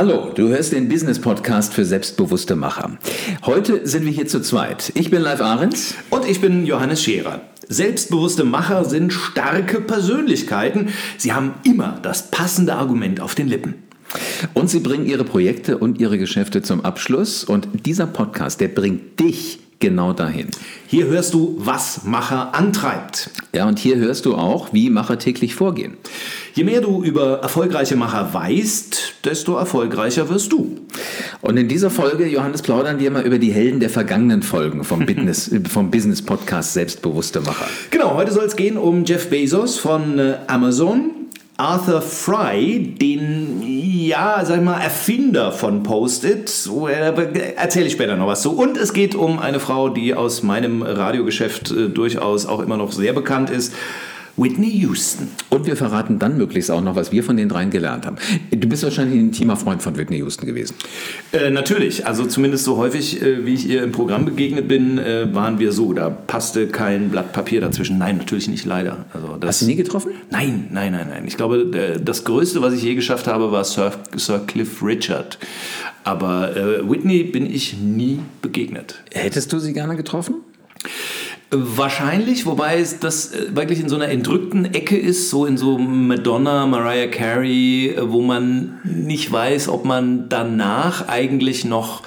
Hallo, du hörst den Business Podcast für selbstbewusste Macher. Heute sind wir hier zu zweit. Ich bin Live Ahrens. Und ich bin Johannes Scherer. Selbstbewusste Macher sind starke Persönlichkeiten. Sie haben immer das passende Argument auf den Lippen. Und sie bringen ihre Projekte und ihre Geschäfte zum Abschluss. Und dieser Podcast, der bringt dich genau dahin. Hier hörst du, was Macher antreibt. Ja, und hier hörst du auch, wie Macher täglich vorgehen. Je mehr du über erfolgreiche Macher weißt, desto erfolgreicher wirst du. Und in dieser Folge, Johannes, plaudern wir mal über die Helden der vergangenen Folgen vom Business, vom Business Podcast Selbstbewusste Macher. Genau, heute soll es gehen um Jeff Bezos von äh, Amazon, Arthur Fry, den, ja, sag ich mal, Erfinder von Post-it. Erzähle ich später noch was zu. Und es geht um eine Frau, die aus meinem Radiogeschäft äh, durchaus auch immer noch sehr bekannt ist. Whitney Houston. Und wir verraten dann möglichst auch noch, was wir von den dreien gelernt haben. Du bist wahrscheinlich ein intimer Freund von Whitney Houston gewesen. Äh, natürlich. Also zumindest so häufig, äh, wie ich ihr im Programm begegnet bin, äh, waren wir so. Da passte kein Blatt Papier dazwischen. Nein, natürlich nicht, leider. Also das, Hast du nie getroffen? Nein, nein, nein, nein. Ich glaube, äh, das Größte, was ich je geschafft habe, war Sir, Sir Cliff Richard. Aber äh, Whitney bin ich nie begegnet. Hättest du sie gerne getroffen? Wahrscheinlich, wobei es das äh, wirklich in so einer entrückten Ecke ist, so in so Madonna, Mariah Carey, äh, wo man nicht weiß, ob man danach eigentlich noch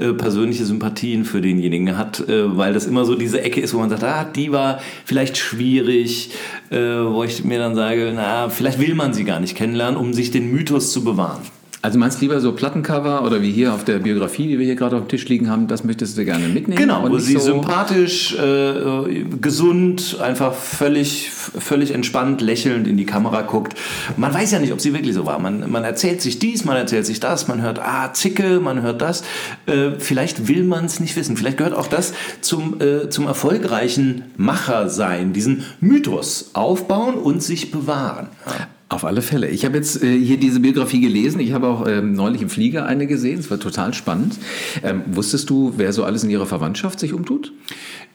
äh, persönliche Sympathien für denjenigen hat, weil das immer so diese Ecke ist, wo man sagt, ah, die war vielleicht schwierig, wo ich mir dann sage, na, vielleicht will man sie gar nicht kennenlernen, um sich den Mythos zu bewahren. Also meinst du lieber so Plattencover oder wie hier auf der Biografie, die wir hier gerade auf dem Tisch liegen haben, das möchtest du gerne mitnehmen? Genau, wo sie so sympathisch, äh, gesund, einfach völlig, völlig entspannt, lächelnd in die Kamera guckt. Man weiß ja nicht, ob sie wirklich so war. Man, man erzählt sich dies, man erzählt sich das, man hört, ah, Zicke, man hört das. Äh, vielleicht will man es nicht wissen. Vielleicht gehört auch das zum, äh, zum erfolgreichen Macher sein, diesen Mythos aufbauen und sich bewahren. Ja. Auf alle Fälle. Ich habe jetzt äh, hier diese Biografie gelesen. Ich habe auch ähm, neulich im Flieger eine gesehen. Es war total spannend. Ähm, wusstest du, wer so alles in ihrer Verwandtschaft sich umtut?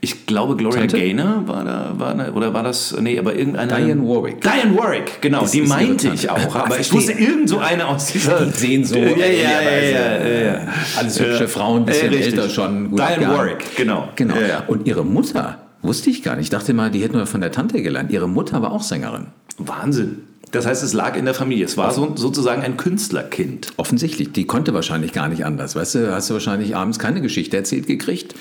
Ich glaube, Gloria Tante? Gaynor war da, war da, oder war das, nee, aber irgendeine... Diane Warwick. Diane Warwick, genau, das die meinte ich auch. Aber ich wusste irgend so eine aus dieser... Die sehen so... Ja, ja, ja, ja, ja, ja. Alles hübsche Frauen, ein bisschen älter schon. Gut Diane Warwick, genau. genau. Und ihre Mutter, wusste ich gar nicht. Ich dachte mal, die hätten nur von der Tante gelernt. Ihre Mutter war auch Sängerin. Wahnsinn. Das heißt, es lag in der Familie. Es war so, sozusagen ein Künstlerkind. Offensichtlich. Die konnte wahrscheinlich gar nicht anders. Weißt du, hast du wahrscheinlich abends keine Geschichte erzählt gekriegt.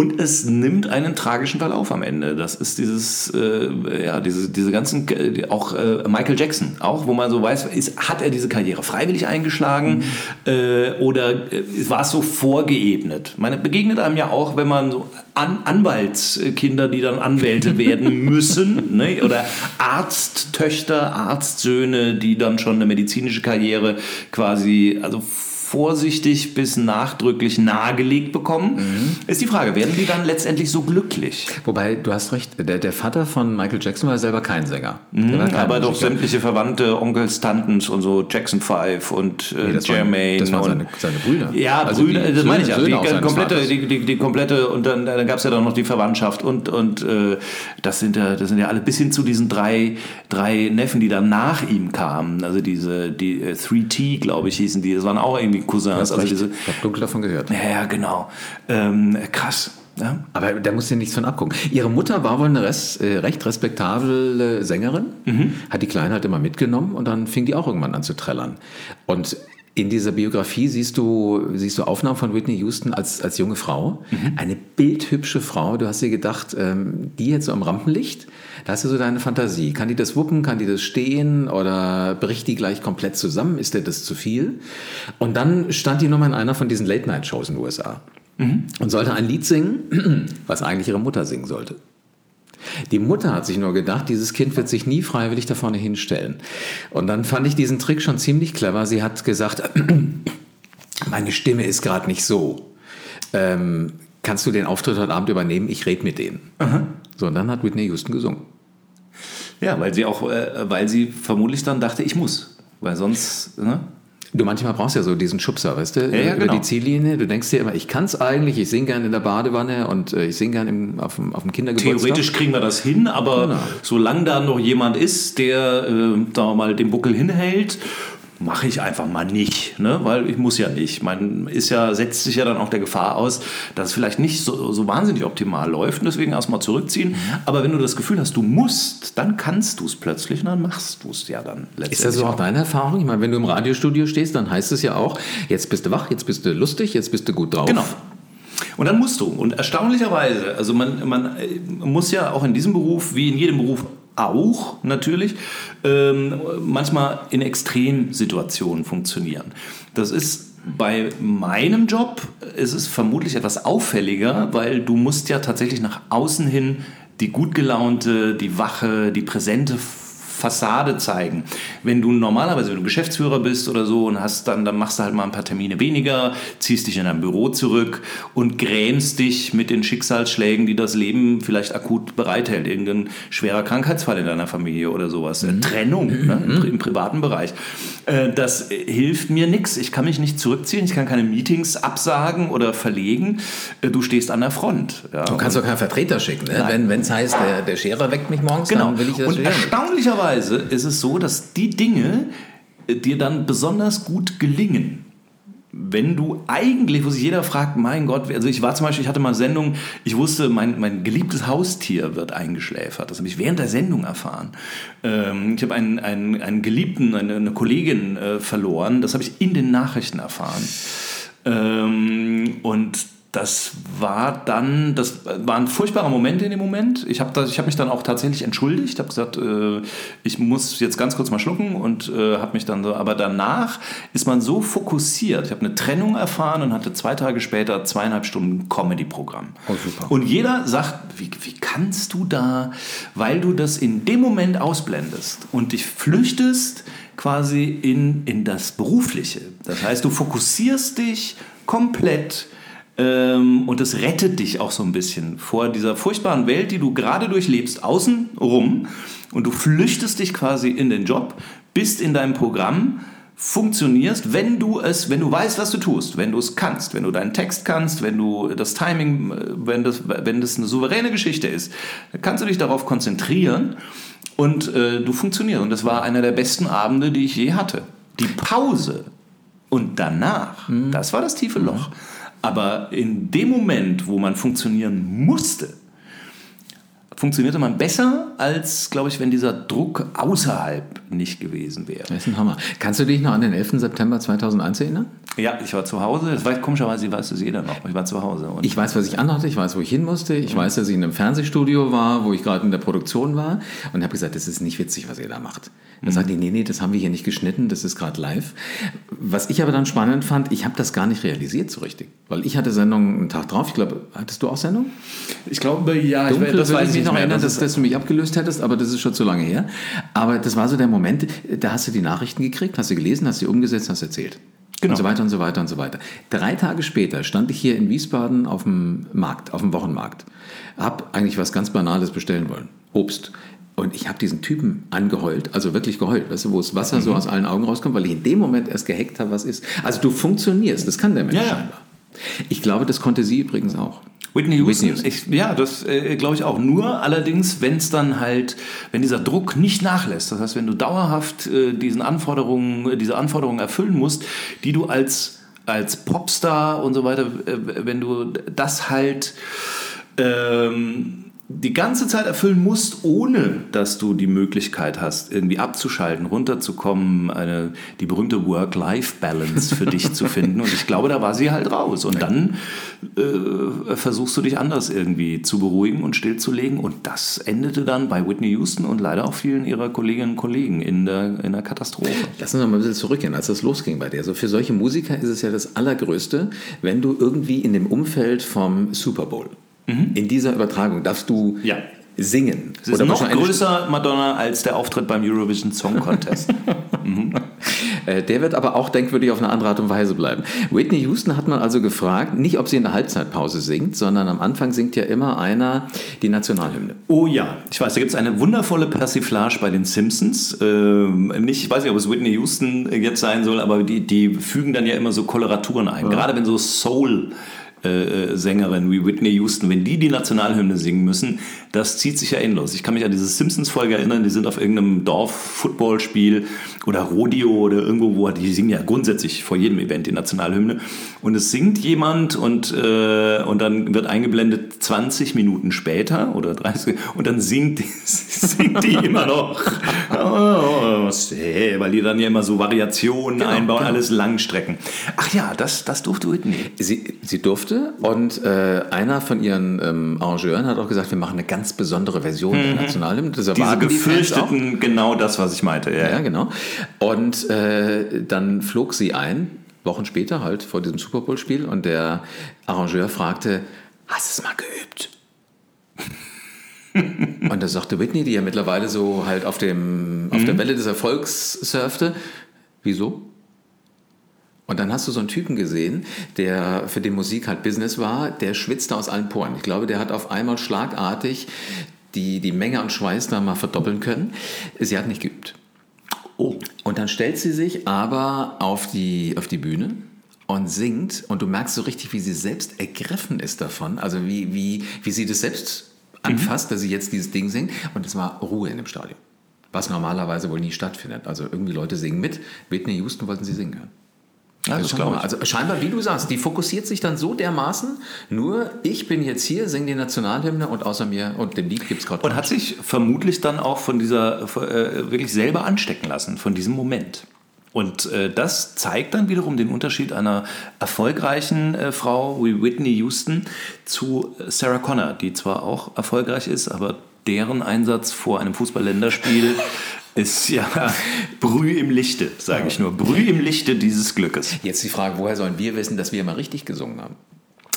Und es nimmt einen tragischen Verlauf am Ende. Das ist dieses, äh, ja, diese, diese ganzen, äh, auch äh, Michael Jackson, auch wo man so weiß, ist, hat er diese Karriere freiwillig eingeschlagen mhm. äh, oder äh, war es so vorgeebnet? Man begegnet einem ja auch, wenn man so An Anwaltskinder, die dann Anwälte werden müssen, ne? oder Arzttöchter, Arztsöhne, die dann schon eine medizinische Karriere quasi, also vorsichtig bis nachdrücklich nahegelegt bekommen. Mhm. Ist die Frage, werden die dann letztendlich so glücklich? Wobei, du hast recht, der, der Vater von Michael Jackson war selber kein Sänger. Mhm, kein aber Musiker. doch sämtliche Verwandte, Onkels, Tantens und so, Jackson 5 und äh, nee, das Jermaine. Waren, das waren seine, seine, Brüder. Ja, also Brüder, das meine ich ja. Die komplette, die, die, die, komplette, und dann, dann gab es ja dann noch die Verwandtschaft und, und äh, das, sind ja, das sind ja alle bis hin zu diesen drei, drei Neffen, die dann nach ihm kamen. Also diese, die äh, 3T, glaube ich, hießen die. Das waren auch irgendwie Cousins. Also diese, ich habe dunkel davon gehört. Ja, genau. Ähm, krass. Ja. Aber da muss ja nichts von abgucken. Ihre Mutter war wohl eine res, äh, recht respektable Sängerin, mhm. hat die Kleine halt immer mitgenommen und dann fing die auch irgendwann an zu trällern. Und in dieser Biografie siehst du, siehst du Aufnahmen von Whitney Houston als, als junge Frau. Mhm. Eine bildhübsche Frau. Du hast dir gedacht, ähm, die jetzt so am Rampenlicht, da hast du so deine Fantasie. Kann die das wuppen? Kann die das stehen? Oder bricht die gleich komplett zusammen? Ist dir das zu viel? Und dann stand die nochmal in einer von diesen Late-Night-Shows in den USA mhm. und sollte ein Lied singen, was eigentlich ihre Mutter singen sollte. Die Mutter hat sich nur gedacht, dieses Kind wird sich nie freiwillig da vorne hinstellen. Und dann fand ich diesen Trick schon ziemlich clever. Sie hat gesagt, meine Stimme ist gerade nicht so. Ähm, kannst du den Auftritt heute Abend übernehmen? Ich rede mit denen. Aha. So, und dann hat Whitney Houston gesungen. Ja, weil sie auch, äh, weil sie vermutlich dann dachte, ich muss. Weil sonst, ne? Du manchmal brauchst ja so diesen Schubser, weißt du, ja, ja, über genau. die Ziellinie. Du denkst dir immer, ich kann es eigentlich, ich singe gerne in der Badewanne und äh, ich singe gerne auf, dem, auf dem Kindergeburtstag. Theoretisch kriegen wir das hin, aber genau. solange da noch jemand ist, der äh, da mal den Buckel hinhält, mache ich einfach mal nicht, ne? weil ich muss ja nicht. Man ist ja, setzt sich ja dann auch der Gefahr aus, dass es vielleicht nicht so, so wahnsinnig optimal läuft und deswegen erstmal zurückziehen. Mhm. Aber wenn du das Gefühl hast, du musst, dann kannst du es plötzlich und dann machst du es ja dann letztendlich. Ist das so auch deine Erfahrung? Ich meine, wenn du im Radiostudio stehst, dann heißt es ja auch, jetzt bist du wach, jetzt bist du lustig, jetzt bist du gut drauf. Genau. Und dann musst du. Und erstaunlicherweise, also man, man muss ja auch in diesem Beruf, wie in jedem Beruf auch natürlich, ähm, manchmal in Extremsituationen funktionieren. Das ist bei meinem Job ist es vermutlich etwas auffälliger, weil du musst ja tatsächlich nach außen hin die gut gelaunte, die wache, die präsente Fassade zeigen. Wenn du normalerweise, wenn du Geschäftsführer bist oder so und hast dann, dann machst du halt mal ein paar Termine weniger, ziehst dich in dein Büro zurück und grämst dich mit den Schicksalsschlägen, die das Leben vielleicht akut bereithält. Irgendein schwerer Krankheitsfall in deiner Familie oder sowas. Mhm. Trennung ne, im, im, privaten Bereich. Äh, das hilft mir nichts. Ich kann mich nicht zurückziehen, ich kann keine Meetings absagen oder verlegen. Äh, du stehst an der Front. Ja. Du kannst doch keinen Vertreter schicken. Ne? Wenn es heißt, der, der Scherer weckt mich morgens, genau. dann will ich das Und erstaunlicherweise Normalerweise ist es so, dass die Dinge äh, dir dann besonders gut gelingen. Wenn du eigentlich, wo sich jeder fragt, mein Gott, also ich war zum Beispiel, ich hatte mal Sendung, ich wusste, mein, mein geliebtes Haustier wird eingeschläfert. Das habe ich während der Sendung erfahren. Ähm, ich habe einen, einen, einen Geliebten, eine, eine Kollegin äh, verloren. Das habe ich in den Nachrichten erfahren. Ähm, und das war dann, das waren furchtbare Momente in dem Moment. Ich habe hab mich dann auch tatsächlich entschuldigt, habe gesagt, äh, ich muss jetzt ganz kurz mal schlucken und äh, habe mich dann so, aber danach ist man so fokussiert. Ich habe eine Trennung erfahren und hatte zwei Tage später zweieinhalb Stunden Comedy-Programm. Oh, super. Und jeder sagt, wie, wie kannst du da, weil du das in dem Moment ausblendest und dich flüchtest quasi in, in das Berufliche. Das heißt, du fokussierst dich komplett und es rettet dich auch so ein bisschen vor dieser furchtbaren Welt, die du gerade durchlebst, außen rum. Und du flüchtest dich quasi in den Job, bist in deinem Programm, funktionierst, wenn du es, wenn du weißt, was du tust, wenn du es kannst, wenn du deinen Text kannst, wenn du das Timing, wenn das, wenn das eine souveräne Geschichte ist, dann kannst du dich darauf konzentrieren und äh, du funktionierst. Und das war einer der besten Abende, die ich je hatte. Die Pause und danach, mhm. das war das tiefe Loch. Aber in dem Moment, wo man funktionieren musste, funktionierte man besser, als, glaube ich, wenn dieser Druck außerhalb nicht gewesen wäre. Das ist ein Hammer. Kannst du dich noch an den 11. September 2001 erinnern? Ja, ich war zu Hause. Das weiß, komischerweise weiß es jeder noch. Ich war zu Hause. ich weiß, was ich anhatte. Ich weiß, wo ich hin musste. Ich mhm. weiß, dass ich in einem Fernsehstudio war, wo ich gerade in der Produktion war. Und habe gesagt, das ist nicht witzig, was ihr da macht. Dann mhm. sagt die, nee, nee, das haben wir hier nicht geschnitten. Das ist gerade live. Was ich aber dann spannend fand, ich habe das gar nicht realisiert so richtig. Weil ich hatte Sendung einen Tag drauf. Ich glaube, hattest du auch Sendung? Ich glaube, ja. Dunkel, ich, das weiß ich mich noch erinnern, dass, dass, du mich abgelöst hättest, aber das ist schon zu lange her. Aber das war so der Moment, da hast du die Nachrichten gekriegt, hast du gelesen, hast sie umgesetzt, hast erzählt. Genau. Und so weiter und so weiter und so weiter. Drei Tage später stand ich hier in Wiesbaden auf dem Markt, auf dem Wochenmarkt. Hab eigentlich was ganz Banales bestellen wollen. Obst. Und ich habe diesen Typen angeheult, also wirklich geheult, weißt du, wo das Wasser mhm. so aus allen Augen rauskommt, weil ich in dem Moment erst gehackt habe, was ist. Also du funktionierst, das kann der Mensch ja, scheinbar. Ich glaube, das konnte sie übrigens auch. Whitney Houston, Whitney Houston. Ich, ja, das äh, glaube ich auch. Nur allerdings, wenn es dann halt, wenn dieser Druck nicht nachlässt, das heißt, wenn du dauerhaft äh, diesen Anforderungen, diese Anforderungen erfüllen musst, die du als, als Popstar und so weiter, äh, wenn du das halt ähm, die ganze Zeit erfüllen musst, ohne dass du die Möglichkeit hast, irgendwie abzuschalten, runterzukommen, eine, die berühmte Work-Life-Balance für dich zu finden. Und ich glaube, da war sie halt raus. Und dann äh, versuchst du dich anders irgendwie zu beruhigen und stillzulegen. Und das endete dann bei Whitney Houston und leider auch vielen ihrer Kolleginnen und Kollegen in der, in der Katastrophe. Lass uns noch mal ein bisschen zurückgehen, als das losging bei dir. Also für solche Musiker ist es ja das Allergrößte, wenn du irgendwie in dem Umfeld vom Super Bowl Mhm. In dieser Übertragung darfst du ja. singen. Es ist Oder noch größer, Madonna, als der Auftritt beim Eurovision Song Contest. mhm. Äh, der wird aber auch denkwürdig auf eine andere Art und Weise bleiben. Whitney Houston hat man also gefragt, nicht ob sie in der Halbzeitpause singt, sondern am Anfang singt ja immer einer die Nationalhymne. Oh ja, ich weiß, da gibt es eine wundervolle Persiflage bei den Simpsons. Ähm, nicht, ich weiß nicht, ob es Whitney Houston jetzt sein soll, aber die, die fügen dann ja immer so Koloraturen ein. Ja. Gerade wenn so Soul äh, Sängerin wie Whitney Houston, wenn die die Nationalhymne singen müssen, das zieht sich ja endlos. Ich kann mich an diese Simpsons-Folge erinnern, die sind auf irgendeinem Dorf-Footballspiel oder Rodeo oder irgendwo, wo die singen ja grundsätzlich vor jedem Event die Nationalhymne. Und es singt jemand und, äh, und dann wird eingeblendet 20 Minuten später oder 30 und dann singt die, singt die immer noch. Oh, weil die dann ja immer so Variationen genau, einbauen, genau. alles Langstrecken. Ach ja, das, das durfte Whitney. Sie, sie durfte und äh, einer von ihren ähm, Arrangeuren hat auch gesagt, wir machen eine ganz besondere Version mhm. der Nationalhymne. Das Diese gefürchteten, die genau das, was ich meinte. Ja, ja genau. Und äh, dann flog sie ein, Wochen später halt vor diesem Super Bowl-Spiel und der Arrangeur fragte, hast du es mal geübt? und da sagte Whitney, die ja mittlerweile so halt auf, dem, mhm. auf der mhm. Welle des Erfolgs surfte, wieso? Und dann hast du so einen Typen gesehen, der für den Musik halt Business war, der schwitzte aus allen Poren. Ich glaube, der hat auf einmal schlagartig die, die Menge an Schweiß da mal verdoppeln können. Sie hat nicht geübt. Oh. Und dann stellt sie sich aber auf die, auf die Bühne und singt und du merkst so richtig, wie sie selbst ergriffen ist davon, also wie, wie, wie sie das selbst anfasst, mhm. dass sie jetzt dieses Ding singt und es war Ruhe in dem Stadion, was normalerweise wohl nie stattfindet. Also irgendwie Leute singen mit, Whitney Houston wollten sie singen hören. Ja, das glaube ich. Also scheinbar, wie du sagst, die fokussiert sich dann so dermaßen, nur ich bin jetzt hier, singe die Nationalhymne und außer mir und dem Lied gibt es gerade Und hat sich vermutlich dann auch von dieser, äh, wirklich selber anstecken lassen, von diesem Moment. Und äh, das zeigt dann wiederum den Unterschied einer erfolgreichen äh, Frau wie Whitney Houston zu Sarah Connor, die zwar auch erfolgreich ist, aber deren Einsatz vor einem Fußballländerspiel ist ja Brüh im Lichte, sage ich nur. Brüh im Lichte dieses Glückes. Jetzt die Frage, woher sollen wir wissen, dass wir immer richtig gesungen haben?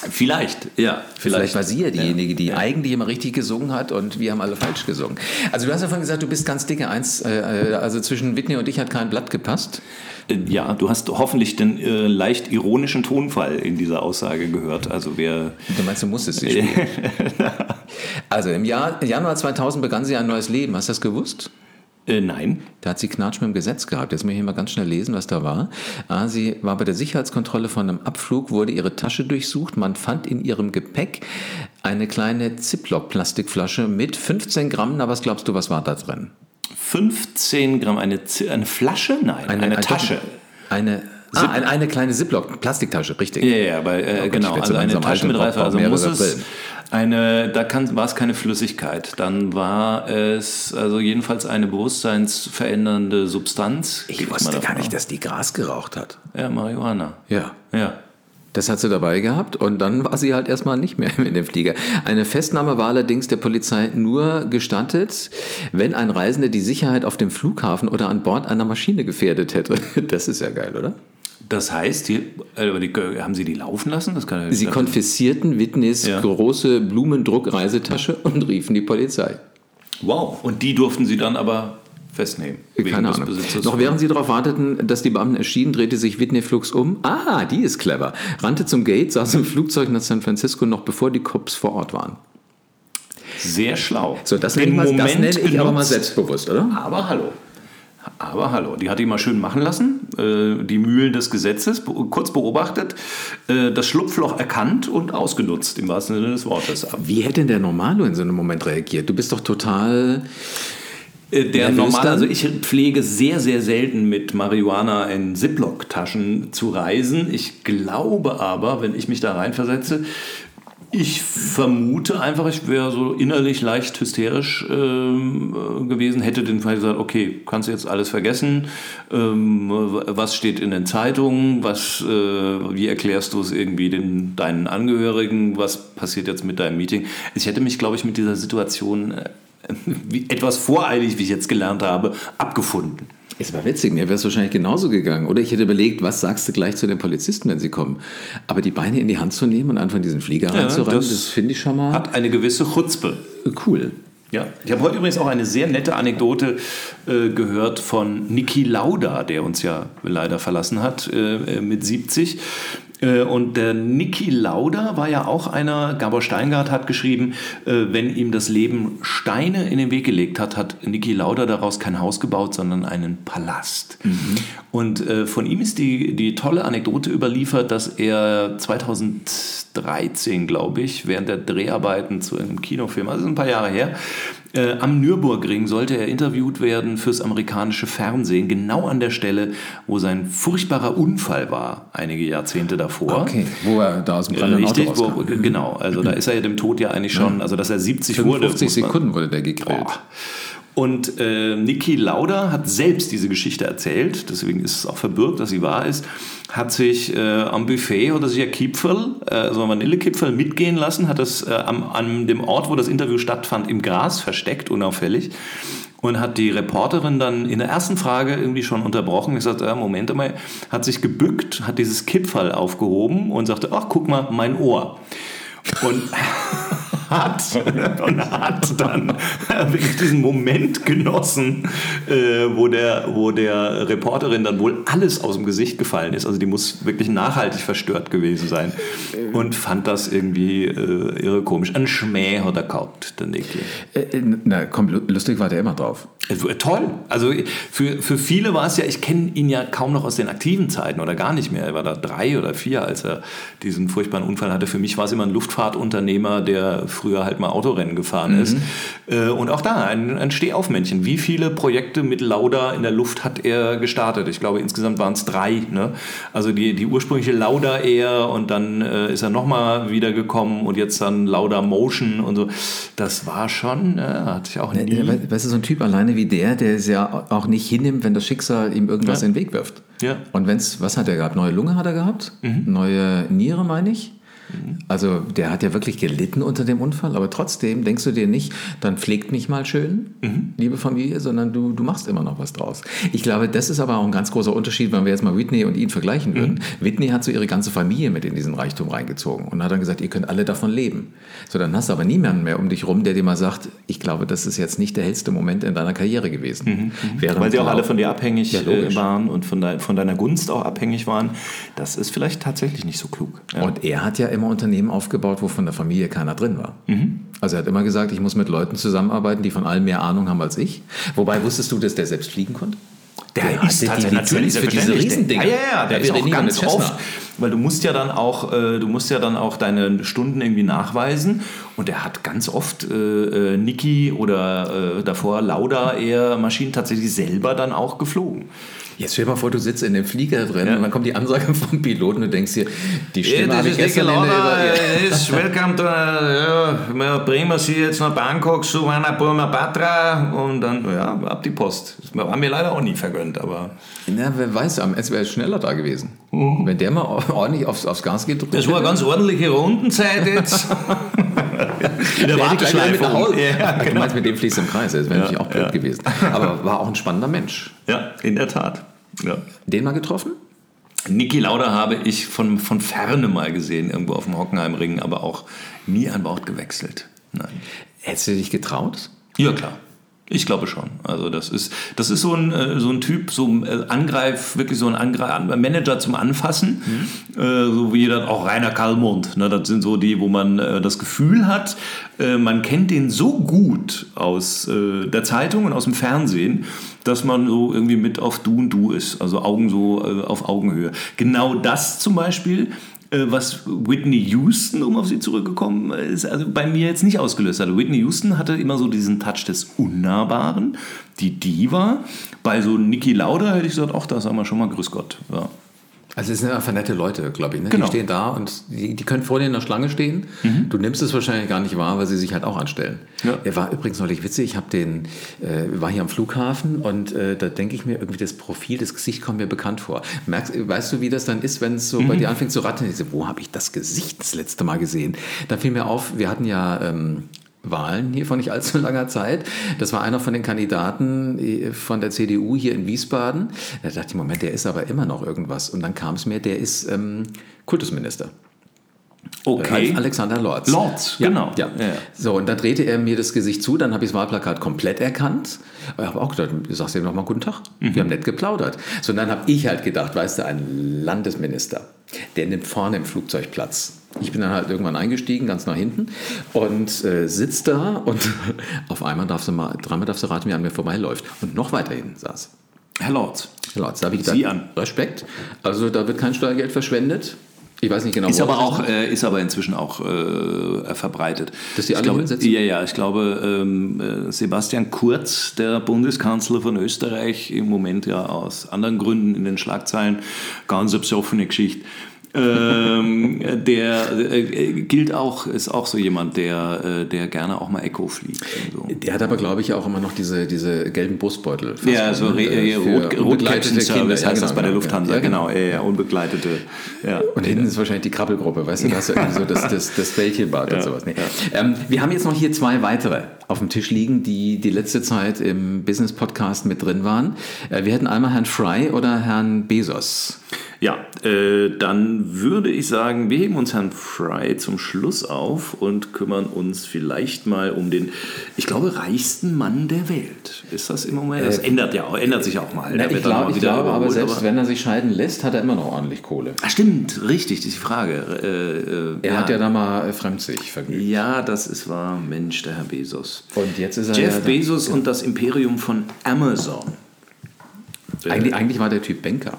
Vielleicht, ja. Vielleicht, vielleicht war sie ja diejenige, die ja. eigentlich immer richtig gesungen hat und wir haben alle falsch gesungen. Also du hast ja vorhin gesagt, du bist ganz dicke Eins, äh, äh, also zwischen Whitney und ich hat kein Blatt gepasst. Äh, ja, du hast hoffentlich den äh, leicht ironischen Tonfall in dieser Aussage gehört. Also wer. Du meinst, du musstest sie spielen. also im Jahr, Januar 2000 begann sie ein neues Leben. Hast du das gewusst? Äh, nein. Da hat sie Knatsch mit dem Gesetz gehabt. Jetzt muss ich hier mal ganz schnell lesen, was da war. Ah, sie war bei der Sicherheitskontrolle von einem Abflug, wurde ihre Tasche durchsucht. Man fand in ihrem Gepäck eine kleine Ziploc-Plastikflasche mit 15 Gramm. Na, was glaubst du, was war da drin? 15 Gramm, eine, eine Flasche? Nein, eine, eine Tasche. Eine, Ah, eine, eine kleine Ziploc-Plastiktasche, richtig. Ja, ja, weil, äh, oh genau, also eine Tasche mit Reife. Also muss es, eine, da kann, war es keine Flüssigkeit. Dann war es also jedenfalls eine bewusstseinsverändernde Substanz. Ich wusste gar nicht, dass die Gras geraucht hat. Ja, Marihuana. Ja. Ja. Das hat sie dabei gehabt und dann war sie halt erstmal nicht mehr in dem Flieger. Eine Festnahme war allerdings der Polizei nur gestattet, wenn ein Reisender die Sicherheit auf dem Flughafen oder an Bord einer Maschine gefährdet hätte. Das ist ja geil, oder? Das heißt, die, äh, die, haben Sie die laufen lassen? Das kann, Sie konfiszierten Whitneys ja. große Blumendruck-Reisetasche und riefen die Polizei. Wow, und die durften Sie dann aber festnehmen. Keine Ahnung. Noch während sie darauf warteten, dass die Beamten erschienen, drehte sich Whitney flugs um. Ah, die ist clever. Rannte zum Gate, saß im Flugzeug nach San Francisco, noch bevor die Cops vor Ort waren. Sehr schlau. So, das, nenne ich, das nenne ich aber mal selbstbewusst, oder? Aber hallo. Aber hallo, die hat ihn mal schön machen lassen, äh, die Mühlen des Gesetzes kurz beobachtet, äh, das Schlupfloch erkannt und ausgenutzt, im wahrsten Sinne des Wortes. Wie hätte denn der Normalo in so einem Moment reagiert? Du bist doch total äh, der normal, also ich pflege sehr, sehr selten mit Marihuana in Ziploc-Taschen zu reisen. Ich glaube aber, wenn ich mich da reinversetze, ich vermute einfach, ich wäre so innerlich leicht hysterisch ähm, äh, gewesen, hätte den Fall gesagt, okay, kannst du jetzt alles vergessen, ähm, was steht in den Zeitungen, was, äh, wie erklärst du es irgendwie den, deinen Angehörigen, was passiert jetzt mit deinem Meeting. Ich hätte mich, glaube ich, mit dieser Situation äh, etwas voreilig, wie ich jetzt gelernt habe, abgefunden. Es war witzig, mir wäre es wahrscheinlich genauso gegangen. Oder ich hätte überlegt, was sagst du gleich zu den Polizisten, wenn sie kommen. Aber die Beine in die Hand zu nehmen und einfach in diesen Flieger ja, reinzurennen, das, das finde ich schon mal. Hat eine gewisse Chutzpe. Cool. Ja, ich habe heute übrigens auch eine sehr nette Anekdote äh, gehört von Niki Lauda, der uns ja leider verlassen hat äh, mit 70 Äh, und der Niki Lauda war ja auch einer, Gabor Steingart hat geschrieben, äh, wenn ihm das Leben Steine in den Weg gelegt hat, hat Niki Lauda daraus kein Haus gebaut, sondern einen Palast. Mhm. Und äh, von ihm ist die, die tolle Anekdote überliefert, dass er 2013, glaube ich, während der Dreharbeiten zu einem Kinofilm, also ein paar Jahre her, äh, am Nürburgring sollte er interviewt werden fürs amerikanische Fernsehen, genau an der Stelle, wo sein furchtbarer Unfall war, einige Jahrzehnte davor. Okay, wo er da aus dem brennenden Richtig, Auto wo, Genau, also da ist er ja dem Tod ja eigentlich schon, also dass er 70 55 wurde. 50 Sekunden wurde der gegrillt. Boah. Und äh, Niki Lauda hat selbst diese Geschichte erzählt, deswegen ist es auch verbürgt, dass sie wahr ist, hat sich äh, am Buffet oder sich ein Kipferl, äh, so ein Vanillekipferl mitgehen lassen, hat das äh, am, an dem Ort, wo das Interview stattfand, im Gras versteckt, unauffällig. Und hat die Reporterin dann in der ersten Frage irgendwie schon unterbrochen. Ich sagte, äh, Moment einmal, hat sich gebückt, hat dieses Kipferl aufgehoben und sagte, ach, guck mal, mein Ohr. Und hat und hat dann wirklich diesen Moment genossen, äh, wo, der, wo der Reporterin dann wohl alles aus dem Gesicht gefallen ist. Also die muss wirklich nachhaltig verstört gewesen sein und fand das irgendwie äh, irre komisch. Ein Schmäh hat er gehabt, der Niki. Äh, äh, na komm, lustig war der immer drauf. Äh, toll. Also für, für viele war es ja, ich kenne ihn ja kaum noch aus den aktiven Zeiten oder gar nicht mehr. Er war da drei oder vier, als er diesen furchtbaren Unfall hatte. Für mich war es immer ein Luftfahrtunternehmer, der früher halt mal Autorennen gefahren mhm. ist. Äh, und auch da ein, ein Stehaufmännchen. Wie viele Projekte mit Lauda in der Luft hat er gestartet? Ich glaube, insgesamt waren es drei. Ne? Also die, die ursprüngliche Lauda Air und dann äh, ist er nochmal wiedergekommen und jetzt dann Lauda Motion und so. Das war schon, äh, hatte ich auch nie. Weißt du, so ein Typ alleine wie der, der es ja auch nicht hinnimmt, wenn das Schicksal ihm irgendwas ja. in den Weg wirft. Ja. Und wenn es, was hat er gehabt? Neue Lunge hat er gehabt? Mhm. Neue Niere, meine ich? Also der hat ja wirklich gelitten unter dem Unfall, aber trotzdem denkst du dir nicht, dann pflegt mich mal schön, mhm. liebe Familie, sondern du, du machst immer noch was draus. Ich glaube, das ist aber auch ein ganz großer Unterschied, wenn wir jetzt mal Whitney und ihn vergleichen würden. Mhm. Whitney hat so ihre ganze Familie mit in diesen Reichtum reingezogen und hat dann gesagt, ihr könnt alle davon leben. So, dann hast du aber niemanden mehr um dich rum, der dir mal sagt, ich glaube, das ist jetzt nicht der hellste Moment in deiner Karriere gewesen. Mhm. mhm. Weil sie auch alle von dir abhängig ja, äh, waren und von, de von deiner Gunst auch abhängig waren. Das ist vielleicht tatsächlich nicht so klug. Ja. Und er hat ja immer Unternehmen aufgebaut, wo von der Familie keiner drin war. Mhm. Also er hat immer gesagt, ich muss mit Leuten zusammenarbeiten, die von allem mehr Ahnung haben als ich. Wobei wusstest du, dass der selbst fliegen konnte? Der, der ist tatsächlich natürlich für diese Riesendinge. Ja, ja, ja, der, der ist auch ganz oft, weil du musst ja dann auch, äh, du musst ja dann auch deine Stunden irgendwie nachweisen und er hat ganz oft äh, äh, Niki oder äh, davor Lauda eher Maschinen tatsächlich selber dann auch geflogen. Jetzt stell dir mal vor, du sitzt in dem Flieger drin ja. und dann kommt die Ansage vom Piloten und du denkst dir, die Stimme ja, habe ich gestern in der ist Welcome to, ja, wir bringen Sie jetzt nach Bangkok, Suvarnabhumi, und dann, ja, ab die Post. Das war mir leider auch nie vergönnt, aber... Na, wer weiß, es wäre schneller da gewesen. Mhm. Wenn der mal ordentlich aufs, aufs Gas geht. Das war eine ganz ordentliche Rundenzeit jetzt. in der Warteschleife. Ja, genau. Du meinst, mit dem fließt im Kreis, das wäre ja, natürlich auch blöd ja. gewesen. Aber war auch ein spannender Mensch. Ja, in der Tat. Ja. Den mal getroffen? Niki Lauda habe ich von, von Ferne mal gesehen, irgendwo auf dem Hockenheimring, aber auch nie an Bord gewechselt. Nein. Hättest du dich getraut? Ja, klar. Ich glaube schon. Also das ist, das ist so ein, äh, so ein Typ, so ein äh, Angreif, wirklich so ein Angreif, Manager zum Anfassen, mhm. äh, so wie dann auch Rainer Kallmund. Ne? Das sind so die, wo man äh, das Gefühl hat, äh, man kennt den so gut aus äh, der Zeitung und aus dem Fernsehen, dass man so irgendwie mit auf Du und Du ist, also Augen so auf Augenhöhe. Genau das zum Beispiel was Whitney Houston, um auf sie zurückgekommen ist, also bei mir jetzt nicht ausgelöst hat. Whitney Houston hatte immer so diesen Touch des Unnahbaren, die Diva. Bei so Niki Lauda hätte ich gesagt, ach, da sagen wir schon mal Grüß Gott. Ja. Also es sind einfach nette Leute, glaube ich. Ne? Genau. Die stehen da und die, die, können vor dir in der Schlange stehen. Mhm. Du nimmst es wahrscheinlich gar nicht wahr, weil sie sich halt auch anstellen. Ja. Er war übrigens neulich witzig. Ich habe den, äh, war hier am Flughafen und äh, da denke ich mir irgendwie das Profil, das Gesicht kommt mir bekannt vor. Merkst, weißt du, wie das dann ist, wenn es so mhm. bei dir anfängt zu rattern? Ich so, wo habe ich das Gesicht das letzte Mal gesehen? Da fiel mir auf, wir hatten ja ähm, Wahlen hier vor nicht allzu langer Zeit. Das war einer von den Kandidaten äh, von der CDU hier in Wiesbaden. Da dachte ich, Moment, der ist aber immer noch irgendwas. Und dann kam es mir, der ist ähm, Kultusminister. Okay. Alexander Lorz. Lorz, genau. Ja. ja. So, und dann drehte er mir das Gesicht zu, dann habe ich das Wahlplakat komplett erkannt. Ich habe auch gedacht, du sagst ihm nochmal guten Tag. Mhm. Wir haben nett geplaudert. So, und dann habe ich halt gedacht, weißt du, ein Landesminister, der nimmt vorne im Flugzeug Platz. Ich bin dann halt irgendwann eingestiegen, ganz nach hinten, und äh, sitzt da und auf einmal darfst du mal, dreimal darfst du raten, wie an mir vorbeiläuft. Und noch weiter hinten saß. Herr Lorz. Herr Lorz, da habe ich gesagt, Sie an. Respekt. Also da wird kein Steuergeld verschwendet. Ich weiß nicht genau. Ist aber auch, äh, ist aber inzwischen auch äh, verbreitet. Dass die alle glaube, Ja, ja. Ich glaube, ähm, äh, Sebastian Kurz, der Bundeskanzler von Österreich, im Moment ja aus anderen Gründen in den Schlagzeilen, ganz besoffene Geschichte ähm, der äh, gilt auch, ist auch so jemand, der, äh, der gerne auch mal Echo fliegt. So. Der hat aber, glaube ich, auch immer noch diese, diese gelben Busbeutel. Ja, so äh, rot, unbegleitete Kinder, heißt das bei der Lufthansa, ja, genau, ja, ja, unbegleitete. Ja. Und hinten ist wahrscheinlich die Krabbelgruppe, weißt du, da hast du irgendwie so das, das, das Bällchenbad ja, und sowas. Nee. Ähm, wir haben jetzt noch hier zwei weitere auf dem Tisch liegen, die die letzte Zeit im Business-Podcast mit drin waren. Äh, wir hätten einmal Herrn Fry oder Herrn Bezos. Ja, äh, dann würde ich sagen, wir heben uns Herrn Fry zum Schluss auf und kümmern uns vielleicht mal um den, ich glaube, reichsten Mann der Welt. Ist das im Moment? Das äh, ändert ja ändert sich auch mal. Na, ich, glaub, ich glaube, aber selbst aber wenn er sich scheiden lässt, hat er immer noch ordentlich Kohle. Ach, stimmt, richtig, das ist die Frage. Äh, äh, er ja. hat ja da mal Fremdsich vergnügt. Ja, das ist wahr, Mensch, der Herr Bezos. Und jetzt ist er Jeff ja Bezos und das Imperium von Amazon. Eigentlich, eigentlich war der Typ Banker.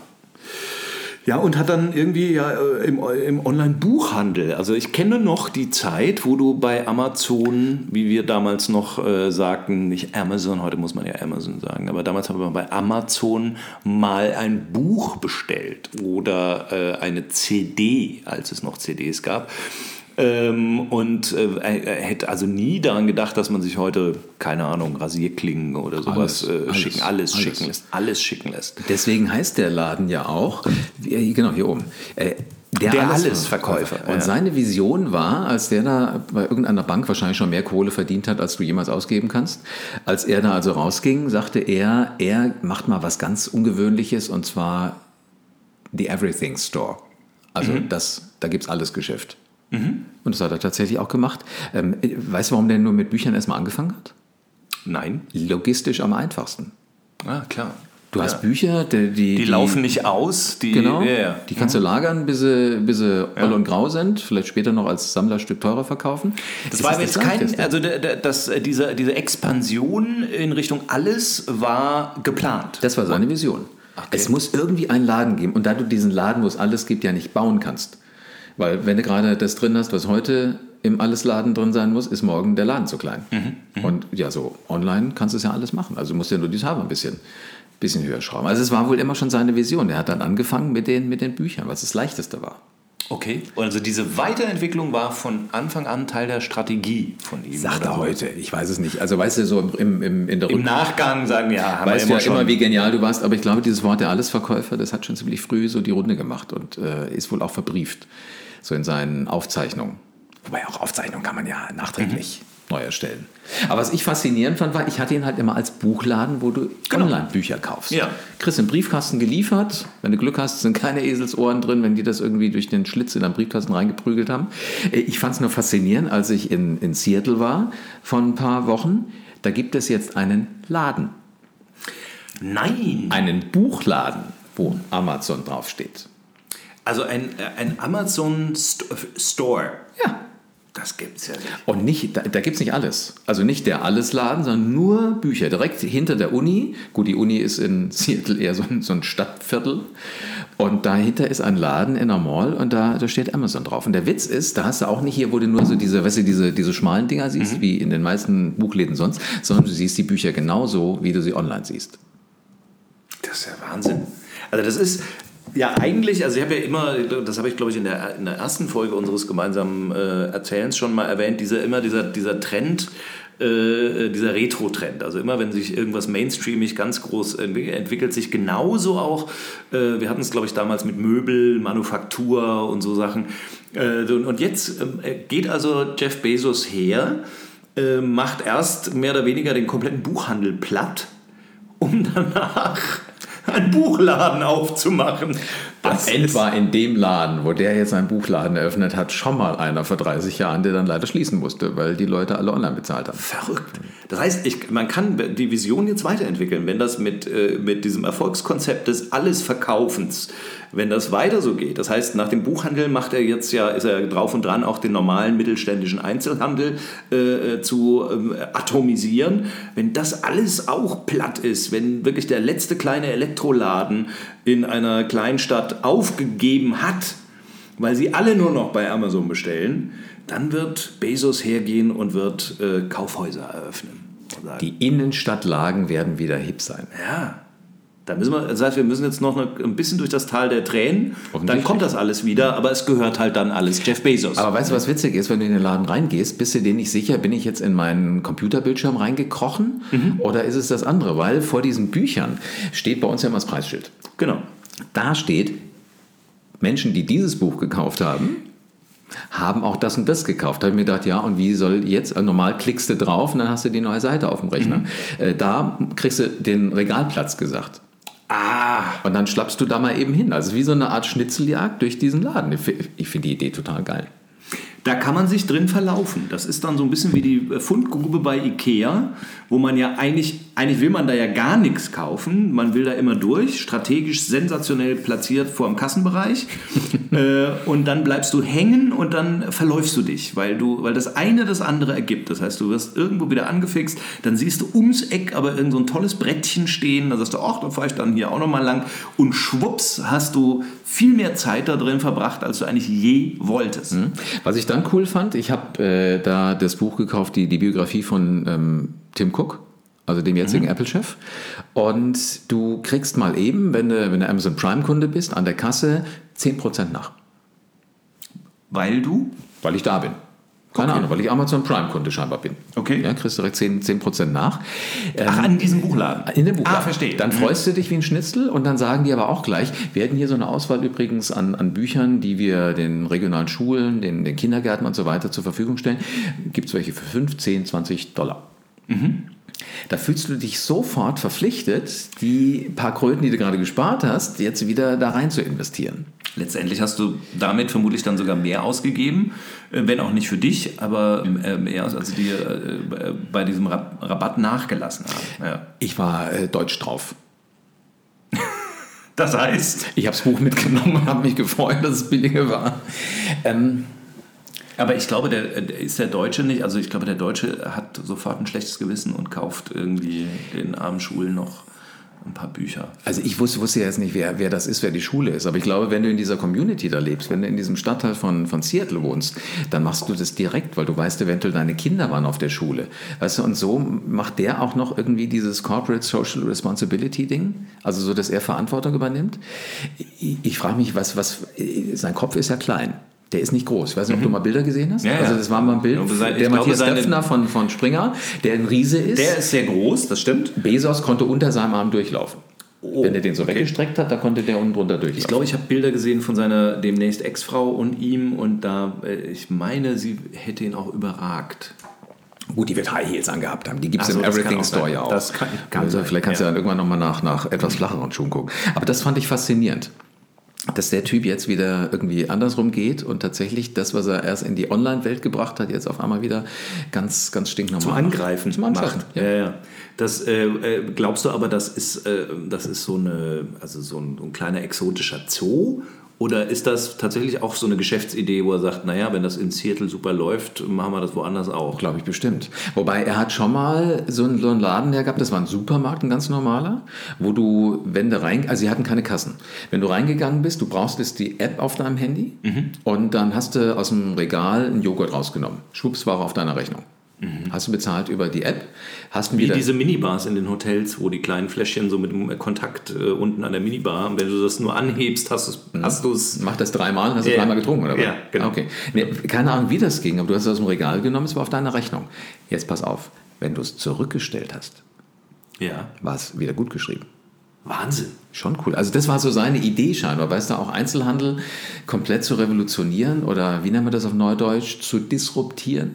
Ja, und hat dann irgendwie ja äh, im, im Online-Buchhandel. Also ich kenne noch die Zeit, wo du bei Amazon, wie wir damals noch äh, sagten, nicht Amazon, heute muss man ja Amazon sagen, aber damals haben wir bei Amazon mal ein Buch bestellt oder äh, eine CD, als es noch CDs gab. Ähm, und äh, er hätte also nie daran gedacht, dass man sich heute, keine Ahnung, Rasierklingen oder sowas alles, äh, schicken, alles, alles, schicken lässt. Alles schicken lässt. Deswegen heißt der Laden ja auch, äh, genau hier oben, äh, der, der Allesverkäufer. Alles und seine Vision war, als der da bei irgendeiner Bank wahrscheinlich schon mehr Kohle verdient hat, als du jemals ausgeben kannst, als er da also rausging, sagte er, er macht mal was ganz Ungewöhnliches und zwar the Everything Store. Also mhm. das, da gibt es alles Geschäft. Mhm. Und das hat er tatsächlich auch gemacht. Ähm, weißt du, warum der nur mit Büchern erstmal angefangen hat? Nein. Logistisch am einfachsten. Ah, klar. Du hast Bücher, die, die, die laufen nicht aus. Die, genau, ja, ja. die kannst du mhm. lagern, bis sie, bis sie ja. und grau sind. Vielleicht später noch als Sammlerstück teurer verkaufen. Das, das war jetzt kein, also das, diese, diese Expansion in Richtung alles war geplant. Das war seine Vision. Okay. Es muss irgendwie einen Laden geben. Und da du diesen Laden, wo es alles gibt, ja nicht bauen kannst, weil wenn du gerade das drin hast, was heute im Allesladen drin sein muss, ist morgen der Laden zu klein. Mhm, mhm, und ja, so online kannst du es ja alles machen. Also musst du ja nur die Server ein bisschen, bisschen höher schrauben. Also es war wohl immer schon seine Vision. Er hat dann angefangen mit den, mit den Büchern, was das Leichteste war. Okay, also diese Weiterentwicklung war von Anfang an Teil der Strategie von ihm. Sagt er heute, ich weiß es nicht. Also weißt du, so im, im, in der Im Nachgang sagen wir, ja, haben weißt wir immer, ja immer, wie genial du warst, aber ich glaube, dieses Wort der Allesverkäufer, das hat schon ziemlich früh so die Runde gemacht und äh, ist wohl auch verbrieft so in seinen Aufzeichnungen. Wobei auch Aufzeichnungen kann man ja nachträglich mhm. neu erstellen. Aber was ich faszinierend fand, war, ich hatte ihn halt immer als Buchladen, wo du genau. Online-Bücher kaufst. Ja. Kriegst den Briefkasten geliefert. Wenn du Glück hast, sind keine Eselsohren drin, wenn die das irgendwie durch den Schlitz in deinen Briefkasten reingeprügelt haben. Äh, ich fand es nur faszinierend, als ich in, in Seattle war vor ein paar Wochen. Da gibt es jetzt einen Laden. Nein! Einen Buchladen, wo Amazon draufsteht. Also ein, ein Amazon Store. Ja. Das gibt es ja nicht. Und nicht, da, da gibt es nicht alles. Also nicht der Allesladen, sondern nur Bücher. Direkt hinter der Uni. Gut, die Uni ist in Seattle eher so ein, so ein Stadtviertel. Und dahinter ist ein Laden in der Mall und da, da steht Amazon drauf. Und der Witz ist, da hast du auch nicht hier, wo du nur so diese, weißt du, diese, diese schmalen Dinger siehst, mhm. wie in den meisten Buchläden sonst, sondern du siehst die Bücher genauso, wie du sie online siehst. Das ist ja Wahnsinn. Also das ist, ja, eigentlich, also ich habe ja immer, das habe ich glaube ich in der, in der ersten Folge unseres gemeinsamen äh, Erzählens schon mal erwähnt, dieser, immer dieser, dieser Trend, äh, dieser Retro-Trend. Also immer, wenn sich irgendwas mainstreamig ganz groß entwickelt, entwickelt sich genauso auch, äh, wir hatten es glaube ich damals mit Möbel, Manufaktur und so Sachen. Äh, und jetzt ähm, geht also Jeff Bezos her, äh, macht erst mehr oder weniger den kompletten Buchhandel platt, um danach einen Buchladen aufzumachen. Das Am Ende war in dem Laden, wo der jetzt einen Buchladen eröffnet hat, schon mal einer vor 30 Jahren, der dann leider schließen musste, weil die Leute alle online bezahlt haben. Verrückt. Das heißt, ich, man kann die Vision jetzt weiterentwickeln, wenn das mit, äh, mit diesem Erfolgskonzept des Allesverkaufens, wenn das weiter so geht. Das heißt, nach dem Buchhandel macht er jetzt ja, ist er drauf und dran, auch den normalen mittelständischen Einzelhandel äh, zu äh, atomisieren. Wenn das alles auch platt ist, wenn wirklich der letzte kleine Elektroladen in einer Kleinstadt aufgegeben hat, weil sie alle nur noch bei Amazon bestellen, dann wird Bezos hergehen und wird äh, Kaufhäuser eröffnen. Die Innenstadtlagen werden wieder hip sein. Ja. Da müssen wir, das heißt, wir müssen jetzt noch ein bisschen durch das Tal der Tränen. Dann kommt das alles wieder, aber es gehört halt dann alles Jeff Bezos. Aber weißt du, was witzig ist, wenn du in den Laden reingehst, bist du dir nicht sicher, bin ich jetzt in meinen Computerbildschirm reingekrochen mhm. oder ist es das andere? Weil vor diesen Büchern steht bei uns ja immer das Preisschild. Genau. Da steht, Menschen, die dieses Buch gekauft haben, haben auch das und das gekauft. Da habe ich mir gedacht, ja, und wie soll jetzt, also normal klickst du drauf und dann hast du die neue Seite auf dem Rechner. Mhm. Äh, da kriegst du den Regalplatz gesagt. Ah. Und dann schlappst du da mal eben hin. Also wie so eine Art Schnitzeljagd durch diesen Laden. Ich finde die Idee total geil. Da kann man sich drin verlaufen. Das ist dann so ein bisschen wie die Fundgrube bei Ikea, wo man ja eigentlich, eigentlich will man da ja gar nichts kaufen. Man will da immer durch, strategisch sensationell platziert vor dem Kassenbereich. äh, und dann bleibst du hängen und dann verläufst du dich, weil, du, weil das eine das andere ergibt. Das heißt, du wirst irgendwo wieder angefixt, dann siehst du ums Eck aber irgend so ein tolles Brettchen stehen, dann sagst du, ach, dann fahre ich dann hier auch nochmal lang. Und schwupps hast du viel mehr Zeit da drin verbracht, als du eigentlich je wolltest. Mhm. Was ich dann cool fand, ich habe äh, da das Buch gekauft, die, die Biografie von ähm, Tim Cook, also dem jetzigen mhm. Apple-Chef. Und du kriegst mal eben, wenn du, wenn du Amazon Prime-Kunde bist, an der Kasse 10% nach. Weil du? Weil ich da bin. Keine okay. Ahnung, weil ich Amazon Prime-Kunde scheinbar bin. Okay. Ja, kriegst du direkt 10%, 10 nach. Ach, an diesem Buchladen? In dem Buchladen. Ah, verstehe. Dann mhm. freust du dich wie ein Schnitzel und dann sagen die aber auch gleich, wir hätten hier so eine Auswahl übrigens an, an Büchern, die wir den regionalen Schulen, den, den Kindergärten und so weiter zur Verfügung stellen. Gibt es welche für 5, 10, 20 Dollar. Mhm. Da fühlst du dich sofort verpflichtet, die paar Kröten, die du gerade gespart hast, jetzt wieder da rein zu investieren. Letztendlich hast du damit vermutlich dann sogar mehr ausgegeben, äh, wenn auch nicht für dich, aber äh, mehr als die äh, bei diesem Rabatt nachgelassen haben. Ja. Ich war deutsch drauf. Das heißt? Ich habe das Buch mitgenommen und habe mich gefreut, dass es billiger war. Ähm, aber ich glaube, der, ist der Deutsche nicht, also ich glaube, der Deutsche hat sofort ein schlechtes Gewissen und kauft irgendwie den armen Schulen noch ein paar Bücher. Also ich wusste, wusste jetzt nicht, wer, wer das ist, wer die Schule ist. Aber ich glaube, wenn du in dieser Community da lebst, wenn du in diesem Stadtteil von, von Seattle wohnst, dann machst du das direkt, weil du weißt eventuell, deine Kinder waren auf der Schule. Weißt du, und so macht der auch noch irgendwie dieses Corporate Social Responsibility Ding, also so, dass er Verantwortung übernimmt. Ich, ich frage mich, was, was, sein Kopf ist ja klein. Der ist nicht groß. Ich weiß nicht, ob du mhm. mal Bilder gesehen hast. Ja, also das war mal ein Bild. Sein, der Matthias Döpfner von, von Springer, der ein Riese ist. Der ist sehr groß, das stimmt. Bezos konnte unter seinem Arm durchlaufen. Oh, Wenn er den so okay. weggestreckt hat, da konnte der unten drunter durchlaufen. Ich glaube, ich habe Bilder gesehen von seiner demnächst Ex-Frau und ihm und da, äh, ich meine, sie hätte ihn auch überragt. Gut, die wird High Heels angehabt haben. Die gibt es so, im Everything Store ja auch. Das kann, kann also, vielleicht kannst ja. du dann irgendwann nochmal nach, nach etwas flacheren Schuhen gucken. Aber das fand ich faszinierend dass der Typ jetzt wieder irgendwie andersrum geht und tatsächlich das, was er erst in die Online-Welt gebracht hat, jetzt auf einmal wieder ganz, ganz stinknormal Zum Angreifen Zum Anschaffen. Ja. ja, ja. Das, äh, äh, glaubst du aber, das ist, äh, das ist so, eine, also so ein, ein kleiner exotischer Zoo oder ist das tatsächlich auch so eine Geschäftsidee, wo er sagt, naja, wenn das in Seattle super läuft, machen wir das woanders auch? Glaube ich bestimmt. Wobei er hat schon mal so einen, so einen Laden der gehabt, das war ein Supermarkt, ein ganz normaler, wo du, wenn du rein, also sie hatten keine Kassen. Wenn du reingegangen bist, du brauchst jetzt die App auf deinem Handy mhm. und dann hast du aus dem Regal einen Joghurt rausgenommen. Schwupps war auf deiner Rechnung. Mhm. Hast du bezahlt über die App? Hast Wie diese Minibars in den Hotels, wo die kleinen Fläschchen so mit dem Kontakt äh, unten an der Minibar, wenn du das nur anhebst, hast, mhm. hast du es. Mach das dreimal, hast du ja. dreimal getrunken, oder was? Ja, genau. Okay. Nee, keine Ahnung, wie das ging, aber du hast es aus dem Regal genommen, es war auf deiner Rechnung. Jetzt pass auf, wenn du es zurückgestellt hast, ja. war es wieder gut geschrieben. Wahnsinn. Schon cool. Also das war so seine Idee scheinbar, weißt du, auch Einzelhandel komplett zu revolutionieren oder wie nennen wir das auf Neudeutsch, zu disruptieren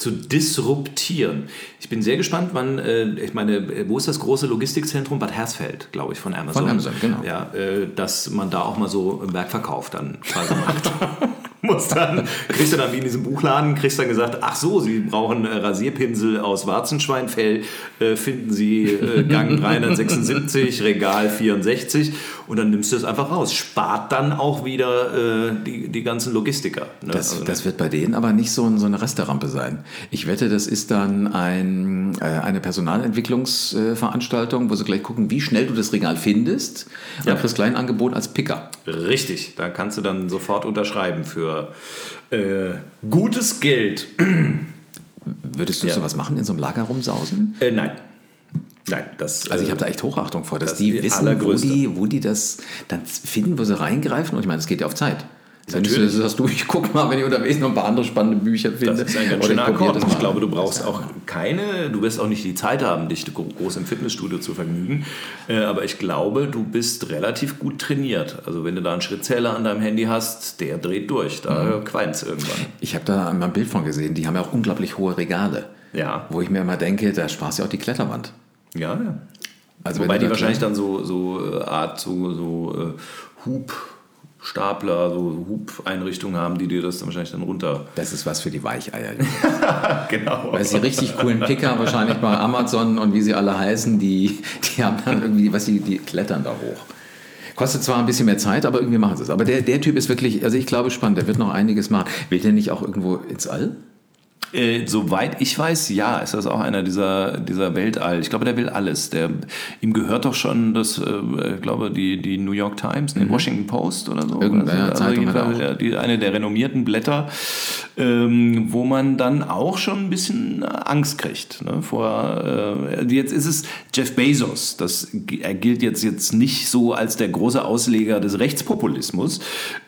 zu disruptieren. Ich bin sehr gespannt, wann, äh, ich meine, wo ist das große Logistikzentrum? Bad Hersfeld, glaube ich, von Amazon. Von Amazon, genau. Ja, äh, dass man da auch mal so im Werkverkauf dann quasi macht. Muss dann, kriegst du dann wie in diesem Buchladen, kriegst dann gesagt, ach so, Sie brauchen äh, Rasierpinsel aus Warzenschweinfell, äh, finden Sie äh, Gang 376, Regal 64 und dann nimmst du es einfach raus. Spart dann auch wieder äh, die, die ganzen Logistiker. Ne? Das, also, das wird bei denen aber nicht so, so eine Resterampe sein. Ich wette, das ist dann ein, äh, eine Personalentwicklungsveranstaltung, wo sie gleich gucken, wie schnell du das Regal findest. Ja. Und fürs Kleinangebot als Picker. Richtig, da kannst du dann sofort unterschreiben für äh, gutes Geld. Würdest du ja. sowas machen, in so einem Lager rumsausen? Äh, nein. Nein, das. Also ich habe da echt Hochachtung vor, dass das die wissen, wo die, wo die das dann finden, wo sie reingreifen. Und ich meine, es geht ja auf Zeit. Natürlich. Sagst du, ich guck mal, wenn ich unterwegs noch ein paar andere spannende Bücher finde. Das ist ein ganz schöner Akkord. Ich glaube, du brauchst auch keine, du wirst auch nicht die Zeit haben, dich groß im Fitnessstudio zu vergnügen. Äh, aber ich glaube, du bist relativ gut trainiert. Also wenn du da einen Schrittzähler an deinem Handy hast, der dreht durch. Da mhm. qualmt es irgendwann. Ich habe da mal ein Bild von gesehen. Die haben ja auch unglaublich hohe Regale. Ja. Wo ich mir immer denke, da sparst du ja auch die Kletterwand. Ja, ja. Also Wobei die wahrscheinlich dann so, so äh, Art, so, so uh, Hub Stapler, so Hub-Einrichtungen haben, die dir das dann wahrscheinlich dann runter. Das ist was für die Weicheier. genau. Weil sie richtig coolen Picker wahrscheinlich bei Amazon und wie sie alle heißen, die, die haben dann irgendwie, was die, die klettern da hoch. Kostet zwar ein bisschen mehr Zeit, aber irgendwie machen sie es. Aber der, der Typ ist wirklich, also ich glaube, spannend. Der wird noch einiges machen. Will der nicht auch irgendwo ins All? Äh, soweit ich weiß, ja, ist das auch einer dieser, dieser Weltall. Ich glaube, der will alles. Der, ihm gehört doch schon das, äh, ich glaube, die, die New York Times, mhm. Washington Post oder so. Irgendeine also, Zeitung also die, eine der renommierten Blätter, ähm, wo man dann auch schon ein bisschen Angst kriegt. Ne? Vor, äh, jetzt ist es Jeff Bezos. Das, er gilt jetzt, jetzt nicht so als der große Ausleger des Rechtspopulismus.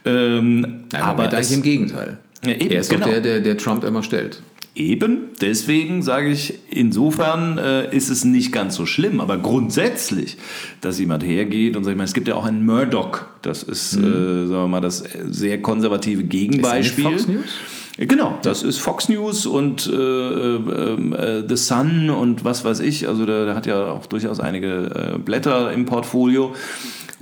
Ähm, ja, aber es, im Gegenteil. Ja, eben, er ist genau. doch der, der, der Trump immer stellt. Eben, deswegen sage ich, insofern äh, ist es nicht ganz so schlimm, aber grundsätzlich, dass jemand hergeht und sagt, es gibt ja auch einen Murdoch, das ist, mhm. äh, sagen wir mal, das sehr konservative Gegenbeispiel. Ist Fox News? Genau, das ist Fox News und äh, äh, äh, The Sun und was weiß ich. Also der, der hat ja auch durchaus einige äh, Blätter im Portfolio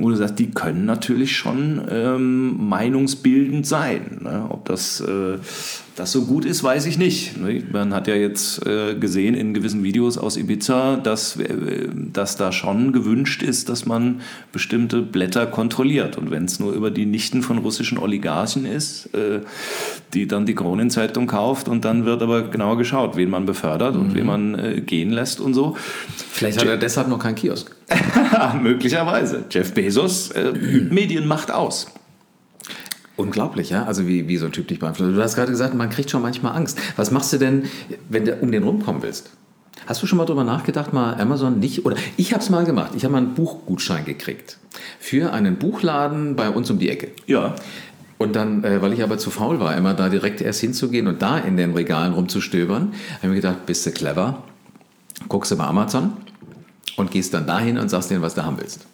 wo du sagst, die können natürlich schon ähm, meinungsbildend sein. Ne? Ob das, äh, das so gut ist, weiß ich nicht. Ne? Man hat ja jetzt äh, gesehen in gewissen Videos aus Ibiza, dass, äh, dass da schon gewünscht ist, dass man bestimmte Blätter kontrolliert. Und wenn es nur über die Nichten von russischen Oligarchen ist, äh, die dann die Kronenzeitung kauft und dann wird aber genauer geschaut, wen man befördert mhm. und wen man gehen lässt und so. Vielleicht hat er deshalb noch keinen Kiosk. Möglicherweise. Jeff Bezos, Medien macht aus. Unglaublich, ja? Also wie, wie so ein Typ dich beeinflusst. Du hast gerade gesagt, man kriegt schon manchmal Angst. Was machst du denn, wenn du um den rumkommen willst? Hast du schon mal darüber nachgedacht, mal Amazon nicht, oder ich habe es mal gemacht, ich habe mal einen Buchgutschein gekriegt für einen Buchladen bei uns um die Ecke. Ja. Und dann, äh, weil ich aber zu faul war, immer da direkt erst hinzugehen und da in den Regalen rumzustöbern, habe ich mir gedacht, bist du clever, guckst du bei Amazon und gehst dann dahin und sagst denen, was du haben willst.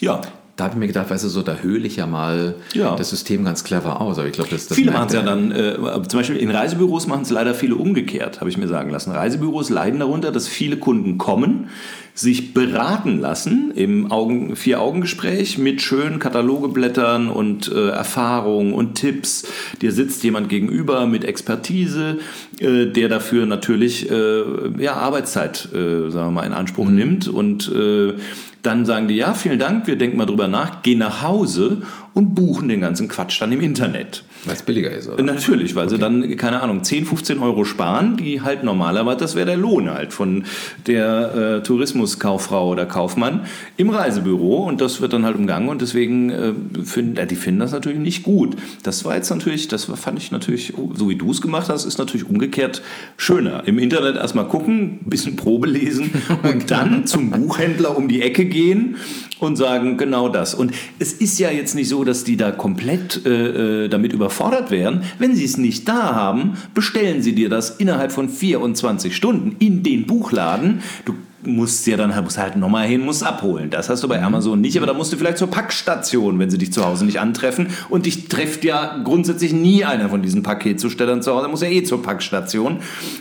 Ja. Da habe ich mir gedacht, weißt du, so, da höhle ich ja mal ja. das System ganz clever aus. Aber ich glaube, das, das Viele machen es ja dann, äh, zum Beispiel in Reisebüros machen es leider viele umgekehrt, habe ich mir sagen lassen. Reisebüros leiden darunter, dass viele Kunden kommen, sich beraten lassen im Augen, Vier-Augen-Gespräch mit schönen Katalogeblättern und äh, Erfahrungen und Tipps. Dir sitzt jemand gegenüber mit Expertise, äh, der dafür natürlich äh, ja, Arbeitszeit äh, sagen wir mal, in Anspruch mhm. nimmt und äh, dann sagen die, ja, vielen Dank, wir denken mal drüber nach, gehen nach Hause und buchen den ganzen Quatsch dann im Internet. Weil es billiger ist, oder? Natürlich, weil okay. sie dann, keine Ahnung, 10, 15 Euro sparen, die halt normalerweise, das wäre der Lohn halt von der äh, Tourismuskauffrau oder Kaufmann im Reisebüro und das wird dann halt umgangen und deswegen äh, finden, äh, die finden das natürlich nicht gut. Das war jetzt natürlich, das fand ich natürlich, so wie du es gemacht hast, ist natürlich umgekehrt schöner. Im Internet erstmal gucken, ein bisschen Probe lesen und dann zum Buchhändler um die Ecke gehen und sagen genau das. Und es ist ja jetzt nicht so, dass die da komplett äh, äh damit überfordert wären. Wenn sie es nicht da haben, bestellen sie dir das innerhalb von 24 Stunden in den Buchladen. Du musst ja dann musst halt nochmal hin, musst abholen. Das hast du bei Amazon nicht, aber da musst du vielleicht zur Packstation, wenn sie dich zu Hause nicht antreffen. Und dich trifft ja grundsätzlich nie einer von diesen Paketzustellern zu Hause, da muss ja eh zur Packstation.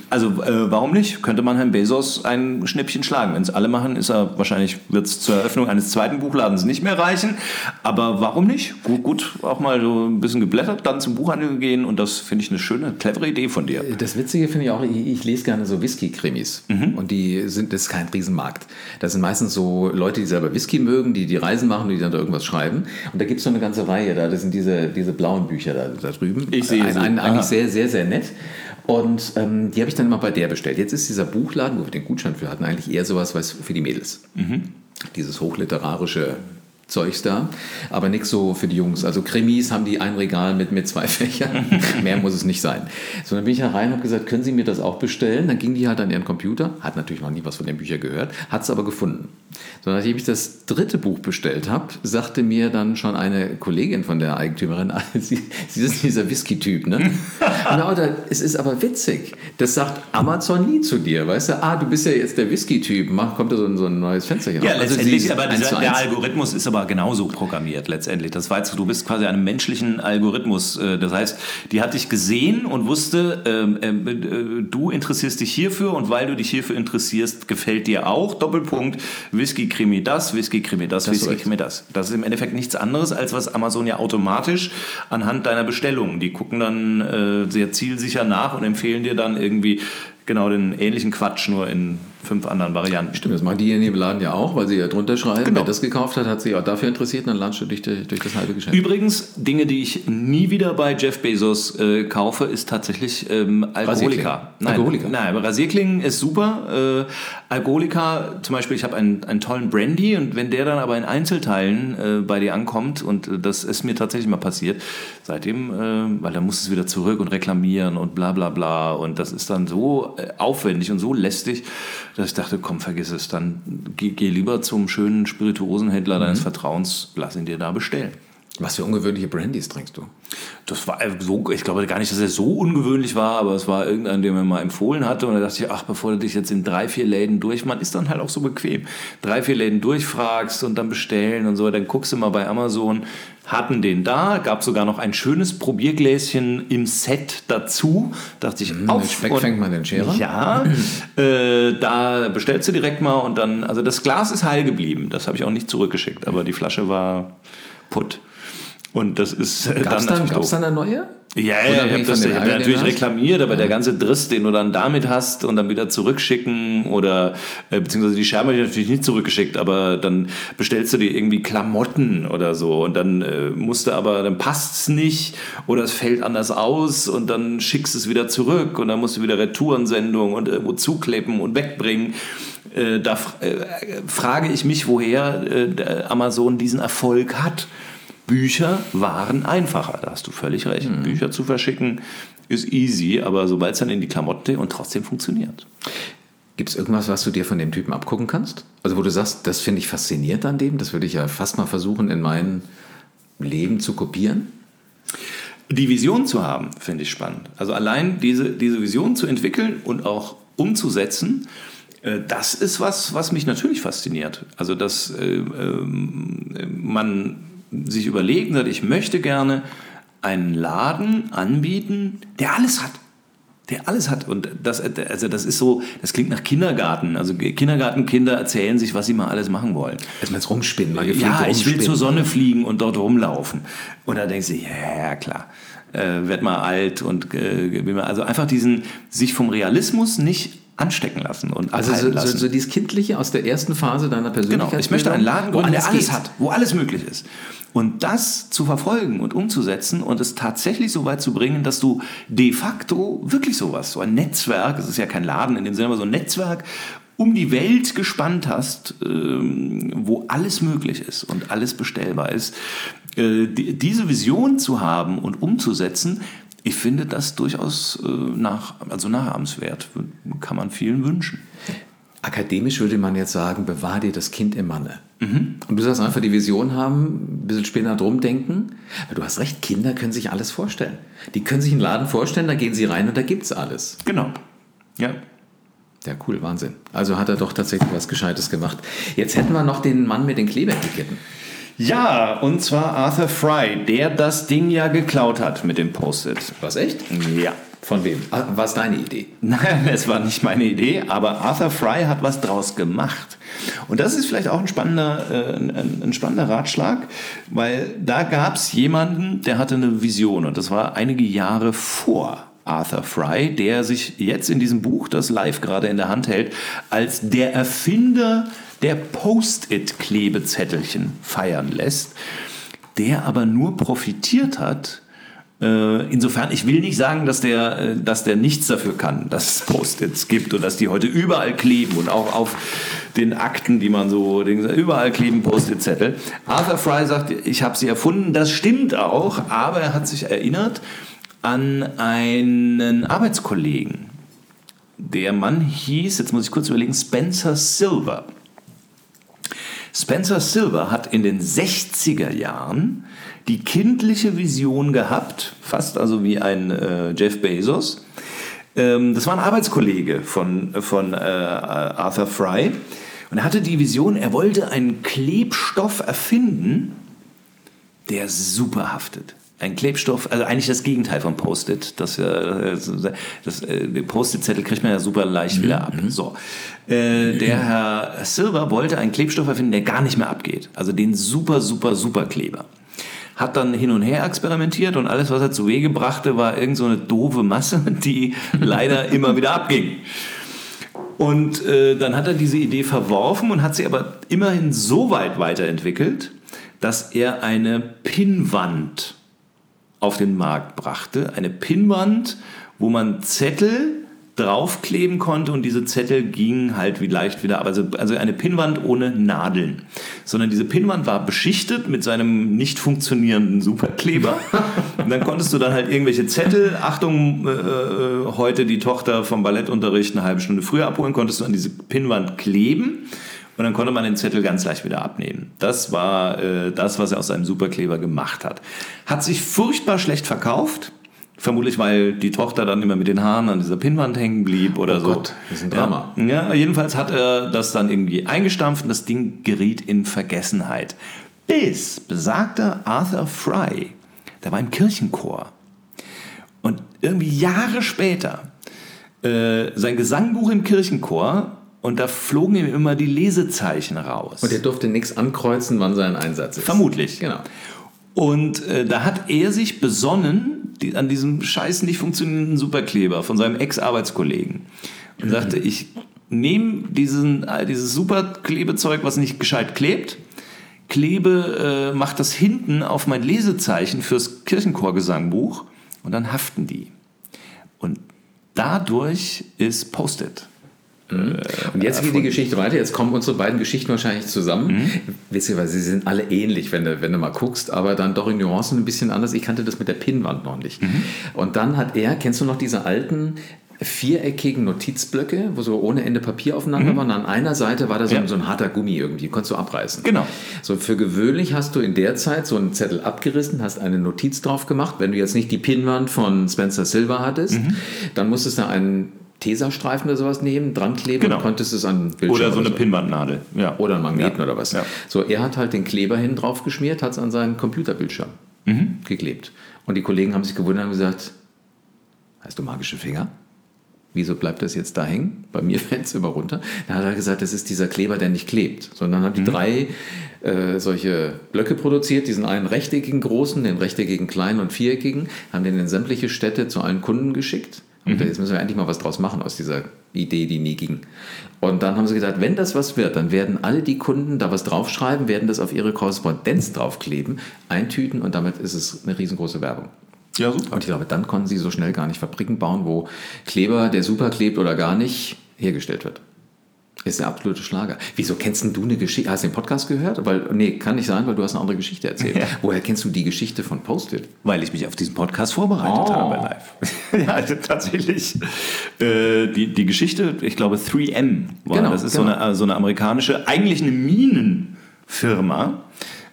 Also äh, warum nicht? Könnte man Herrn Bezos ein Schnippchen schlagen. Wenn es alle machen, ist er wahrscheinlich, wird es zur Eröffnung eines zweiten Buchladens nicht mehr reichen. Aber warum nicht? Gut, gut, auch mal so ein bisschen geblättert, dann zum Buchhandel gehen und das finde ich eine schöne, clevere Idee von dir. Das Witzige finde ich auch, ich, ich lese gerne so Whisky-Krimis. Mhm. Und die sind, das ist kein Riesenmarkt. Das sind meistens so Leute, die selber Whisky mögen, die die Reisen machen und die dann da irgendwas schreiben. Und da gibt es so eine ganze Reihe da. Das sind diese, diese blauen Bücher da, da drüben. Ich sehe sie. ein, Aha. Eigentlich sehr, sehr, sehr nett. Und ähm, die habe ich dann immer bei der bestellt. Jetzt ist dieser Buchladen, wo wir den Gutschein für hatten, eigentlich eher sowas was für die Mädels. Dieses hochliterarische Zeugs da, aber nichts so für die Jungs. Also Krimis haben die ein Regal mit, mit zwei Fächern. Mehr muss es nicht sein. So, dann bin ich da rein und habe gesagt, können Sie mir das auch bestellen? Dann ging die halt an ihren Computer, hat natürlich noch nie was von den Büchern gehört, hat es aber gefunden. So, nachdem ich das dritte Buch bestellt habe, sagte mir dann schon eine Kollegin von der Eigentümerin, ah, Sie, Sie sind dieser Whisky-Typ, ne? genau, da, es ist aber witzig. Das sagt Amazon nie zu dir, weißt du? Ah, du bist ja jetzt der Whisky-Typ. Kommt da so ein, so ein neues Fensterchen Ja, auf. Also letztendlich, aber dieser, der. Algorithmus ist aber genauso programmiert letztendlich. Das weißt du, du bist quasi einem menschlichen Algorithmus. Äh, Das heißt, die hat dich gesehen und wusste, ähm, ähm, äh, du interessierst dich hierfür und weil du dich hierfür interessierst, gefällt dir auch, Doppelpunkt, Whisky-Krimi das, Whisky-Krimi das, hast du Whisky-Krimi das. Das ist im Endeffekt nichts anderes, als was Amazon ja automatisch anhand deiner Bestellung, die gucken dann äh, sehr zielsicher nach und empfehlen dir dann irgendwie genau den ähnlichen Quatsch, nur in fünf anderen Varianten. Stimmt, das machen diejenigen im Laden ja auch, weil sie ja drunter schreiben. Genau. Wer das gekauft hat, hat sich auch dafür interessiert und dann latscht du durch, die, durch das halbe Geschäft. Übrigens, Dinge, die ich nie wieder bei Jeff Bezos äh, kaufe, ist tatsächlich ähm, Alkoholika. Nein, Alkoholika. nein, Rasierklingen ist super. Äh, Alkoholika, zum Beispiel, ich habe einen, einen tollen Brandy und wenn der dann aber in Einzelteilen äh, bei dir ankommt und äh, das ist mir tatsächlich mal passiert, seitdem, äh, weil dann musst du es wieder zurück und reklamieren und bla bla bla und das ist dann so äh, aufwendig und so lästig, dass ich dachte, komm, vergiss es, dann geh, geh lieber zum schönen Spirituosenhändler deines Vertrauens, lass ihn dir da bestellen. Was für ungewöhnliche Brandys trinkst du? Das war so, ich glaube gar nicht, dass er so ungewöhnlich war, aber es war irgendein, der mir mal empfohlen hatte. Und da dachte ich, ach, bevor du dich jetzt in drei, vier Läden durch, man ist dann halt auch so bequem. Drei, vier Läden durchfragst und dann bestellen und so, dann guckst du mal bei Amazon, hatten den da, gab sogar noch ein schönes Probiergläschen im Set dazu. Dachte ich, mit auf. Speck fängt man den Scherer? Ja, äh, da bestellst du direkt mal und dann, also das Glas ist heil geblieben. Das habe ich auch nicht zurückgeschickt, aber die Flasche war putt. Und das ist äh, Gab's dann, natürlich gab's doof. dann eine neue? Ja, ja, ich habe das ich hab natürlich hast? reklamiert, aber der ganze Driss, den du dann damit hast und dann wieder zurückschicken oder äh, beziehungsweise die Scherbe habe ich natürlich nicht zurückgeschickt, aber dann bestellst du dir irgendwie Klamotten oder so und dann äh, musst du aber, dann passt's nicht oder es fällt anders aus und dann schickst es wieder zurück und dann musst du wieder Retourensendung und irgendwo zukleben und wegbringen. Äh, da f- äh, frage ich mich, woher äh, Amazon diesen Erfolg hat. Bücher waren einfacher, da hast du völlig recht. Mhm. Bücher zu verschicken ist easy, aber sobald es dann in die Klamotte und trotzdem funktioniert. Gibt es irgendwas, was du dir von dem Typen abgucken kannst? Also wo du sagst, das finde ich faszinierend an dem, das würde ich ja fast mal versuchen, in mein Leben zu kopieren? Die Vision zu haben, finde ich spannend. Also allein diese, diese Vision zu entwickeln und auch umzusetzen, äh, das ist was, was mich natürlich fasziniert. Also dass äh, ähm, man sich überlegt, und sagt, ich möchte gerne einen Laden anbieten, der alles hat. Der alles hat. Und das, also das ist so, das klingt nach Kindergarten. Also Kindergartenkinder erzählen sich, was sie mal alles machen wollen. Erstmal ins Rumspinnen, mal gepflegt Ja, ich will rumspinnen. zur Sonne fliegen und dort rumlaufen. Und da denkst du, ja, ja klar, äh, werd mal alt und äh, also einfach diesen sich vom Realismus nicht anstecken lassen und Also so, so, lassen. so dieses Kindliche aus der ersten Phase deiner Persönlichkeit. Genau, ich möchte einen Laden gründen, der alles geht. hat, wo alles möglich ist. Und das zu verfolgen und umzusetzen und es tatsächlich so weit zu bringen, dass du de facto wirklich sowas, so ein Netzwerk, es ist ja kein Laden in dem Sinne, aber so ein Netzwerk um die Welt gespannt hast, ähm, wo alles möglich ist und alles bestellbar ist. Äh, die- diese Vision zu haben und umzusetzen, ich finde das durchaus äh, nach, also nachahmenswert. Kann man vielen wünschen. Akademisch würde man jetzt sagen, bewahr dir das Kind im Manne. Und du sagst einfach die Vision haben, ein bisschen später drum denken. Weil du hast recht, Kinder können sich alles vorstellen. Die können sich einen Laden vorstellen, da gehen sie rein und da gibt's alles. Genau. Ja. Ja, cool, Wahnsinn. Also hat er doch tatsächlich was Gescheites gemacht. Jetzt hätten wir noch den Mann mit den Klebeetiketten. Ja, und zwar Arthur Fry, der das Ding ja geklaut hat mit dem Post-it. Was echt? Ja. Von wem? Ah, War es deine Idee? Nein, es war nicht meine Idee, aber Arthur Fry hat was draus gemacht. Und das ist vielleicht auch ein spannender, äh, ein, ein spannender Ratschlag, weil da gab es jemanden, der hatte eine Vision und das war einige Jahre vor Arthur Fry, der sich jetzt in diesem Buch, das live gerade in der Hand hält, als der Erfinder der Post-it-Klebezettelchen feiern lässt, der aber nur profitiert hat, äh, Insofern, ich will nicht sagen, dass der, äh, dass der nichts dafür kann, dass es Post-its gibt und dass die heute überall kleben und auch auf den Akten, die man so, überall kleben Post-it-Zettel. Arthur Fry sagt, ich habe sie erfunden, das stimmt auch, aber er hat sich erinnert an einen Arbeitskollegen. Der Mann hieß, jetzt muss ich kurz überlegen, Spencer Silver. Spencer Silver hat in den 60er Jahren die kindliche Vision gehabt, fast also wie ein äh, Jeff Bezos. Ähm, das war ein Arbeitskollege von, von äh, Arthur Fry. Und er hatte die Vision, er wollte einen Klebstoff erfinden, der super haftet. Ein Klebstoff, also eigentlich das Gegenteil von Post-it. Das, äh, das, äh, Post-it-Zettel kriegt man ja super leicht wieder ab. So. Äh, der Herr Silver wollte einen Klebstoff erfinden, der gar nicht mehr abgeht. Also den super, super, super Kleber. Hat dann hin und her experimentiert und alles, was er zu Wege brachte, war irgend so eine doofe Masse, die leider immer wieder abging. Und äh, dann hat er diese Idee verworfen und hat sie aber immerhin so weit weiterentwickelt, dass er eine Pinnwand auf den Markt brachte. Eine Pinnwand, wo man Zettel draufkleben konnte und diese Zettel gingen halt wie leicht wieder, also, also eine Pinnwand ohne Nadeln, sondern diese Pinnwand war beschichtet mit seinem nicht funktionierenden Superkleber und dann konntest du dann halt irgendwelche Zettel, Achtung, äh, heute die Tochter vom Ballettunterricht eine halbe Stunde früher abholen, konntest du an diese Pinnwand kleben und dann konnte man den Zettel ganz leicht wieder abnehmen. Das war äh, das, was er aus seinem Superkleber gemacht hat. Hat sich furchtbar schlecht verkauft. Vermutlich, weil die Tochter dann immer mit den Haaren an dieser Pinnwand hängen blieb oder Oh so. Gott, das ist ein Drama. Ja, ja, jedenfalls hat er das dann irgendwie eingestampft und das Ding geriet in Vergessenheit. Bis besagter Arthur Fry, der war im Kirchenchor. Und irgendwie Jahre später äh, sein Gesangbuch im Kirchenchor und da flogen ihm immer die Lesezeichen raus. Und er durfte nichts ankreuzen, wann sein Einsatz ist. Vermutlich. Genau. Und äh, da hat er sich besonnen die, an diesem scheiß nicht funktionierenden Superkleber von seinem Ex-Arbeitskollegen und sagte, ich nehme diesen, dieses Superklebezeug, was nicht gescheit klebt, klebe, äh, mach das hinten auf mein Lesezeichen fürs Kirchenchorgesangbuch und dann haften die. Und dadurch ist Post-it. Und jetzt geht die Geschichte weiter. Jetzt kommen unsere beiden Geschichten wahrscheinlich zusammen. Ihr, weil sie sind alle ähnlich, wenn du, wenn du mal guckst, aber dann doch in Nuancen ein bisschen anders. Ich kannte das mit der Pinnwand noch nicht. Und dann hat er, kennst du noch diese alten viereckigen Notizblöcke, wo so ohne Ende Papier aufeinander waren. An einer Seite war da so, Ja. ein, so ein harter Gummi irgendwie, konntest du abreißen. Genau. So für gewöhnlich hast du in der Zeit so einen Zettel abgerissen, hast eine Notiz drauf gemacht. Wenn du jetzt nicht die Pinnwand von Spencer Silver hattest, dann musstest du einen Tesastreifen oder sowas nehmen, dran kleben Genau. und konntest es an Bildschirm Oder so eine Pinnwandnadel. Ja. oder einen Magneten Ja. oder was. Ja. So, er hat halt den Kleber hin drauf geschmiert, hat es an seinen Computerbildschirm Mhm. geklebt. Und die Kollegen haben sich gewundert und gesagt, hast du magische Finger? Wieso bleibt das jetzt da hängen? Bei mir fällt es immer runter. Dann hat er gesagt, das ist dieser Kleber, der nicht klebt. Sondern haben die Mhm. drei äh, solche Blöcke produziert, diesen einen rechteckigen großen, den rechteckigen kleinen und viereckigen, haben den in sämtliche Städte zu allen Kunden geschickt. Und Mhm. jetzt müssen wir endlich mal was draus machen aus dieser Idee, die nie ging. Und dann haben sie gesagt, wenn das was wird, dann werden alle die Kunden da was draufschreiben, werden das auf ihre Korrespondenz draufkleben, eintüten und damit ist es eine riesengroße Werbung. ja, super. Und ich glaube, dann konnten sie so schnell gar nicht Fabriken bauen, wo Kleber, der super klebt oder gar nicht, hergestellt wird. Ist der absolute Schlager. Wieso kennst du eine Geschichte? Hast du den Podcast gehört? Weil, nee, kann nicht sein, weil du hast eine andere Geschichte erzählt. Ja. Woher kennst du die Geschichte von Post-it? Weil ich mich auf diesen Podcast vorbereitet Oh. habe live. ja, also tatsächlich. Äh, die, die Geschichte, ich glaube 3M war. Genau, das ist genau. so, eine, so eine amerikanische, eigentlich eine Minenfirma.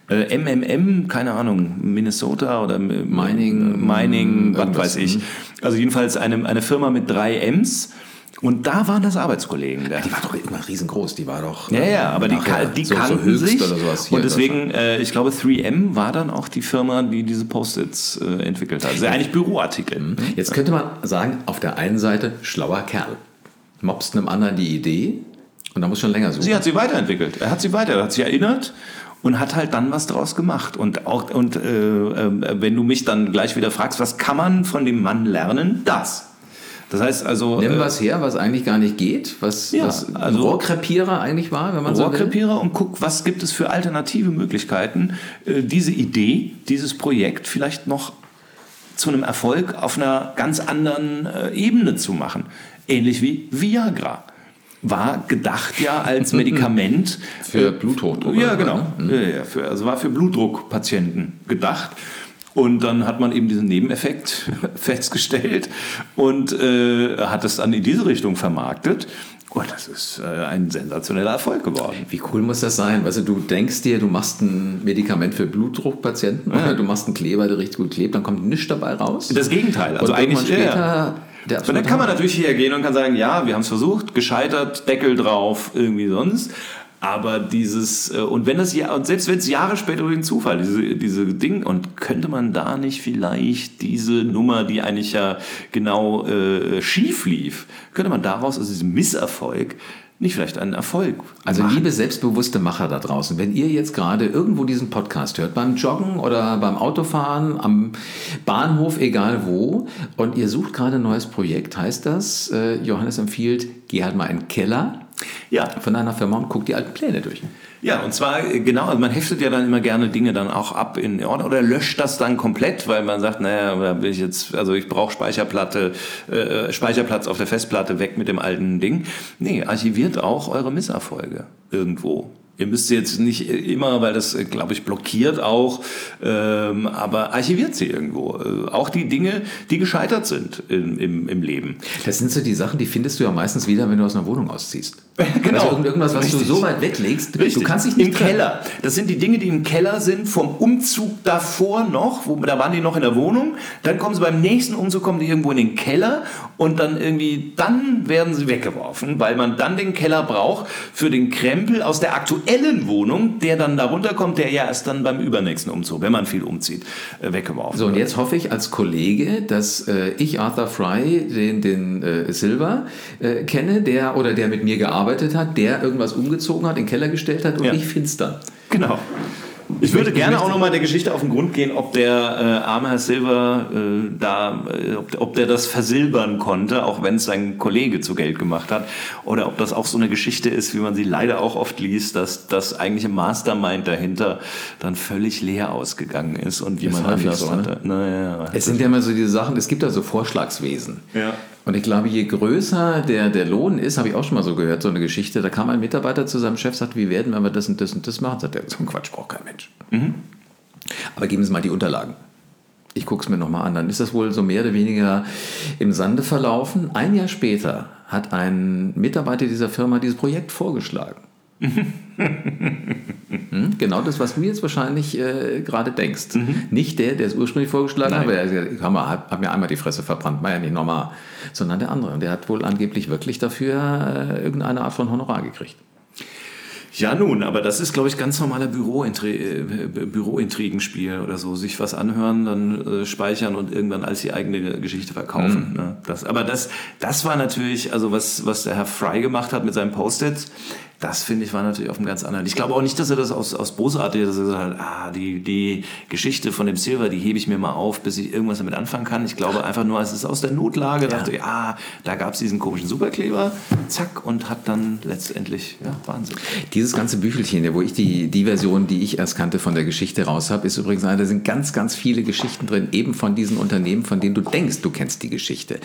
Äh, MMM, keine Ahnung, Minnesota oder Mining, Mining, was weiß ich. mhm. Also jedenfalls eine, eine Firma mit drei Ms. Und da waren das Arbeitskollegen. Ja, die war doch immer riesengroß, die war doch. Ja, ja, aber die, die so, kannten so sich. und deswegen, äh, ich glaube, 3M war dann auch die Firma, die diese Post-its äh, entwickelt hat. Also eigentlich Büroartikel. Mhm. Jetzt könnte man sagen, auf der einen Seite schlauer Kerl. Mobst einem anderen die Idee und da muss schon länger suchen. Sie hat sie weiterentwickelt. Er hat sie weiter, er hat sie erinnert und hat halt dann was draus gemacht. Und auch und äh, äh, wenn du mich dann gleich wieder fragst, was kann man von dem Mann lernen? Das. Das heißt also. Nimm äh, was her, was eigentlich gar nicht geht, was, ja, was also Rohrkrepierer eigentlich war, wenn man so Rohrkrepierer und guck, was gibt es für alternative Möglichkeiten, äh, diese Idee, dieses Projekt vielleicht noch zu einem Erfolg auf einer ganz anderen äh, Ebene zu machen. Ähnlich wie Viagra war gedacht ja als Medikament für Bluthochdruck. Ja, genau. Ne? Ja, ja, für, also war für Blutdruckpatienten gedacht. Und dann hat man eben diesen Nebeneffekt festgestellt und äh, hat es dann in diese Richtung vermarktet. Und das ist äh, ein sensationeller Erfolg geworden. Wie cool muss das sein? Also du denkst dir, du machst ein Medikament für Blutdruckpatienten ja. oder du machst einen Kleber, der richtig gut klebt, dann kommt nichts dabei raus. Das Gegenteil. Also eigentlich später ja. Und dann kann man natürlich hergehen und kann sagen, ja, wir haben es versucht, gescheitert, Deckel drauf, irgendwie sonst. Aber dieses, äh, und wenn das ja, und selbst wenn es Jahre später durch den Zufall, diese, diese Ding, und könnte man da nicht vielleicht diese Nummer, die eigentlich ja genau äh, schief lief, könnte man daraus, also diesen Misserfolg, nicht vielleicht einen Erfolg. Also machen. liebe selbstbewusste Macher da draußen, wenn ihr jetzt gerade irgendwo diesen Podcast hört, beim Joggen oder beim Autofahren, am Bahnhof, egal wo, und ihr sucht gerade ein neues Projekt, heißt das, äh, Johannes empfiehlt, geh halt mal in den Keller ja. von einer Firma und guck die alten Pläne durch. Ja, und zwar äh, genau, also man heftet ja dann immer gerne Dinge dann auch ab in Ordner oder löscht das dann komplett, weil man sagt, naja, da will ich jetzt, also ich brauche Speicherplatte, äh, Speicherplatz auf der Festplatte weg mit dem alten Ding. Nee, archiviert auch eure Misserfolge irgendwo. Ihr müsst sie jetzt nicht immer, weil das, äh, glaube ich, blockiert auch, ähm, aber archiviert sie irgendwo. Äh, auch die Dinge, die gescheitert sind im, im, im, Leben. Das sind so die Sachen, die findest du ja meistens wieder, wenn du aus einer Wohnung ausziehst. genau. Also irgendwas, was Richtig. du so weit weglegst, Richtig. du kannst dich nicht Im trennen. Keller. Das sind die Dinge, die im Keller sind, vom Umzug davor noch, wo, da waren die noch in der Wohnung, dann kommen sie beim nächsten Umzug, kommen die irgendwo in den Keller und dann irgendwie, dann werden sie weggeworfen, weil man dann den Keller braucht für den Krempel aus der aktuellen aktuellen Wohnung, der dann darunter kommt, der ja erst dann beim übernächsten Umzug, wenn man viel umzieht, äh, weggeworfen So, und jetzt hoffe ich als Kollege, dass äh, ich Arthur Fry, den, den äh, Silver, äh, kenne, der oder der mit mir gearbeitet hat, der irgendwas umgezogen hat, in den Keller gestellt hat und ja. ich finster. Genau. Ich würde gerne auch nochmal der Geschichte auf den Grund gehen, ob der äh, arme Herr Silver äh, da, äh, ob, ob, der das versilbern konnte, auch wenn es sein Kollege zu Geld gemacht hat, oder ob das auch so eine Geschichte ist, wie man sie leider auch oft liest, dass das eigentliche Mastermind dahinter dann völlig leer ausgegangen ist und jemand anders so, hatte. Ne? Naja, es sind ja immer so diese Sachen, es gibt da so Vorschlagswesen. Ja. Und ich glaube, je größer der, der Lohn ist, habe ich auch schon mal so gehört, so eine Geschichte, da kam ein Mitarbeiter zu seinem Chef, sagt, wie werden, wenn wir das und das und das machen? Sagt er, so ein Quatsch braucht kein Mensch. Mhm. Aber geben Sie mal die Unterlagen. Ich gucke es mir nochmal an. Dann ist das wohl so mehr oder weniger im Sande verlaufen. Ein Jahr später hat ein Mitarbeiter dieser Firma dieses Projekt vorgeschlagen. Hm? Genau das, was du jetzt wahrscheinlich äh, gerade denkst. Mhm. Nicht der, der es ursprünglich vorgeschlagen hat, aber er hat, hat mir einmal die Fresse verbrannt, war ja nicht normal, sondern der andere. Und der hat wohl angeblich wirklich dafür äh, irgendeine Art von Honorar gekriegt. Ja, nun, aber das ist, glaube ich, ganz normaler Bürointri äh, Bürointrigenspiel oder so. Sich was anhören, dann äh, speichern und irgendwann als die eigene Geschichte verkaufen. Mhm. Ne? Das, aber das, das war natürlich, also was, was der Herr Fry gemacht hat mit seinen Post-its, das finde ich war natürlich auf einem ganz anderen. Ich glaube auch nicht, dass er das aus, aus Bosartig, dass er gesagt hat, ah, die, die Geschichte von dem Silver, die hebe ich mir mal auf, bis ich irgendwas damit anfangen kann. Ich glaube einfach nur, es ist aus der Notlage, ja. dachte, ja, da gab es diesen komischen Superkleber, zack, und hat dann letztendlich, ja, Wahnsinn. Dieses ganze Büchelchen, wo ich die, die Version, die ich erst kannte, von der Geschichte raus habe, ist übrigens eine, da sind ganz, ganz viele Geschichten drin, eben von diesen Unternehmen, von denen du denkst, du kennst die Geschichte.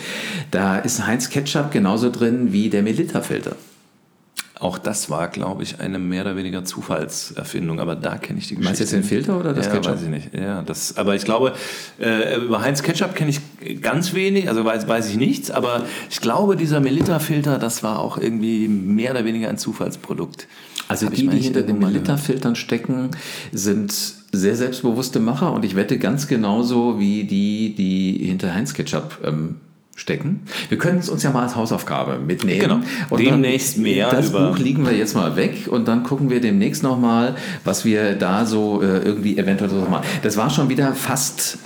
Da ist Heinz Ketchup genauso drin wie der Melita-Filter. Auch das war, glaube ich, eine mehr oder weniger Zufallserfindung, aber da kenne ich die Geschichte. Meinst du jetzt den Filter oder das ja, Ketchup? weiß ich nicht. Ja, das, aber ich glaube, äh, über Heinz Ketchup kenne ich ganz wenig, also weiß, weiß ich nichts, aber ich glaube, dieser Melita-Filter, das war auch irgendwie mehr oder weniger ein Zufallsprodukt. Also die, die hinter den Melita-Filtern stecken, sind sehr selbstbewusste Macher und ich wette ganz genauso wie die, die hinter Heinz Ketchup ähm, stecken. Wir können es uns ja mal als Hausaufgabe mitnehmen. Genau. Und Demnächst dann, mehr Das Buch liegen wir jetzt mal weg und dann gucken wir demnächst nochmal, was wir da so äh, irgendwie eventuell so machen. Das war schon wieder fast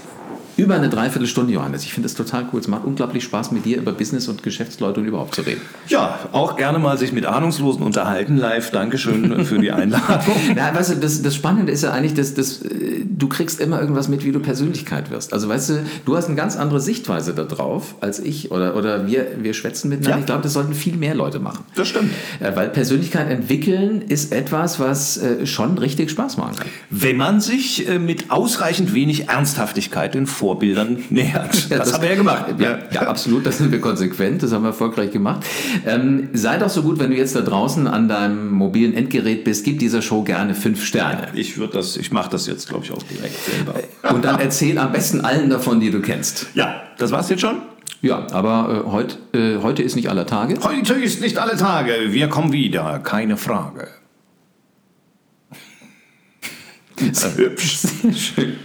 über eine Dreiviertelstunde, Johannes. Ich finde es total cool. Es macht unglaublich Spaß, mit dir über Business und Geschäftsleute und überhaupt zu reden. Ja, auch gerne mal sich mit Ahnungslosen unterhalten live. Dankeschön für die Einladung. Ja, weißt du, das, das Spannende ist ja eigentlich, dass, dass äh, du kriegst immer irgendwas mit, wie du Persönlichkeit wirst. Also weißt du, du hast eine ganz andere Sichtweise darauf als ich oder, oder wir, wir schwätzen miteinander. Ja. Ich glaube, das sollten viel mehr Leute machen. Das stimmt. Äh, Weil Persönlichkeit entwickeln ist etwas, was äh, schon richtig Spaß machen kann. Wenn man sich mit ausreichend wenig Ernsthaftigkeit den Vorbildern nähert. Das, haben wir ja gemacht. Ja, ja, absolut, das sind wir konsequent, das haben wir erfolgreich gemacht. Ähm, sei doch so gut, wenn du jetzt da draußen an deinem mobilen Endgerät bist, gib dieser Show gerne fünf Sterne. Ich würde das, ich mache das jetzt, glaube ich, auch direkt selber. Und dann erzähl am besten allen davon, die du kennst. Ja, das war's jetzt schon. Ja, aber äh, heut, äh, heute ist nicht aller Tage. Heute ist nicht alle Tage. Wir kommen wieder, keine Frage. Hübsch. Sehr schön.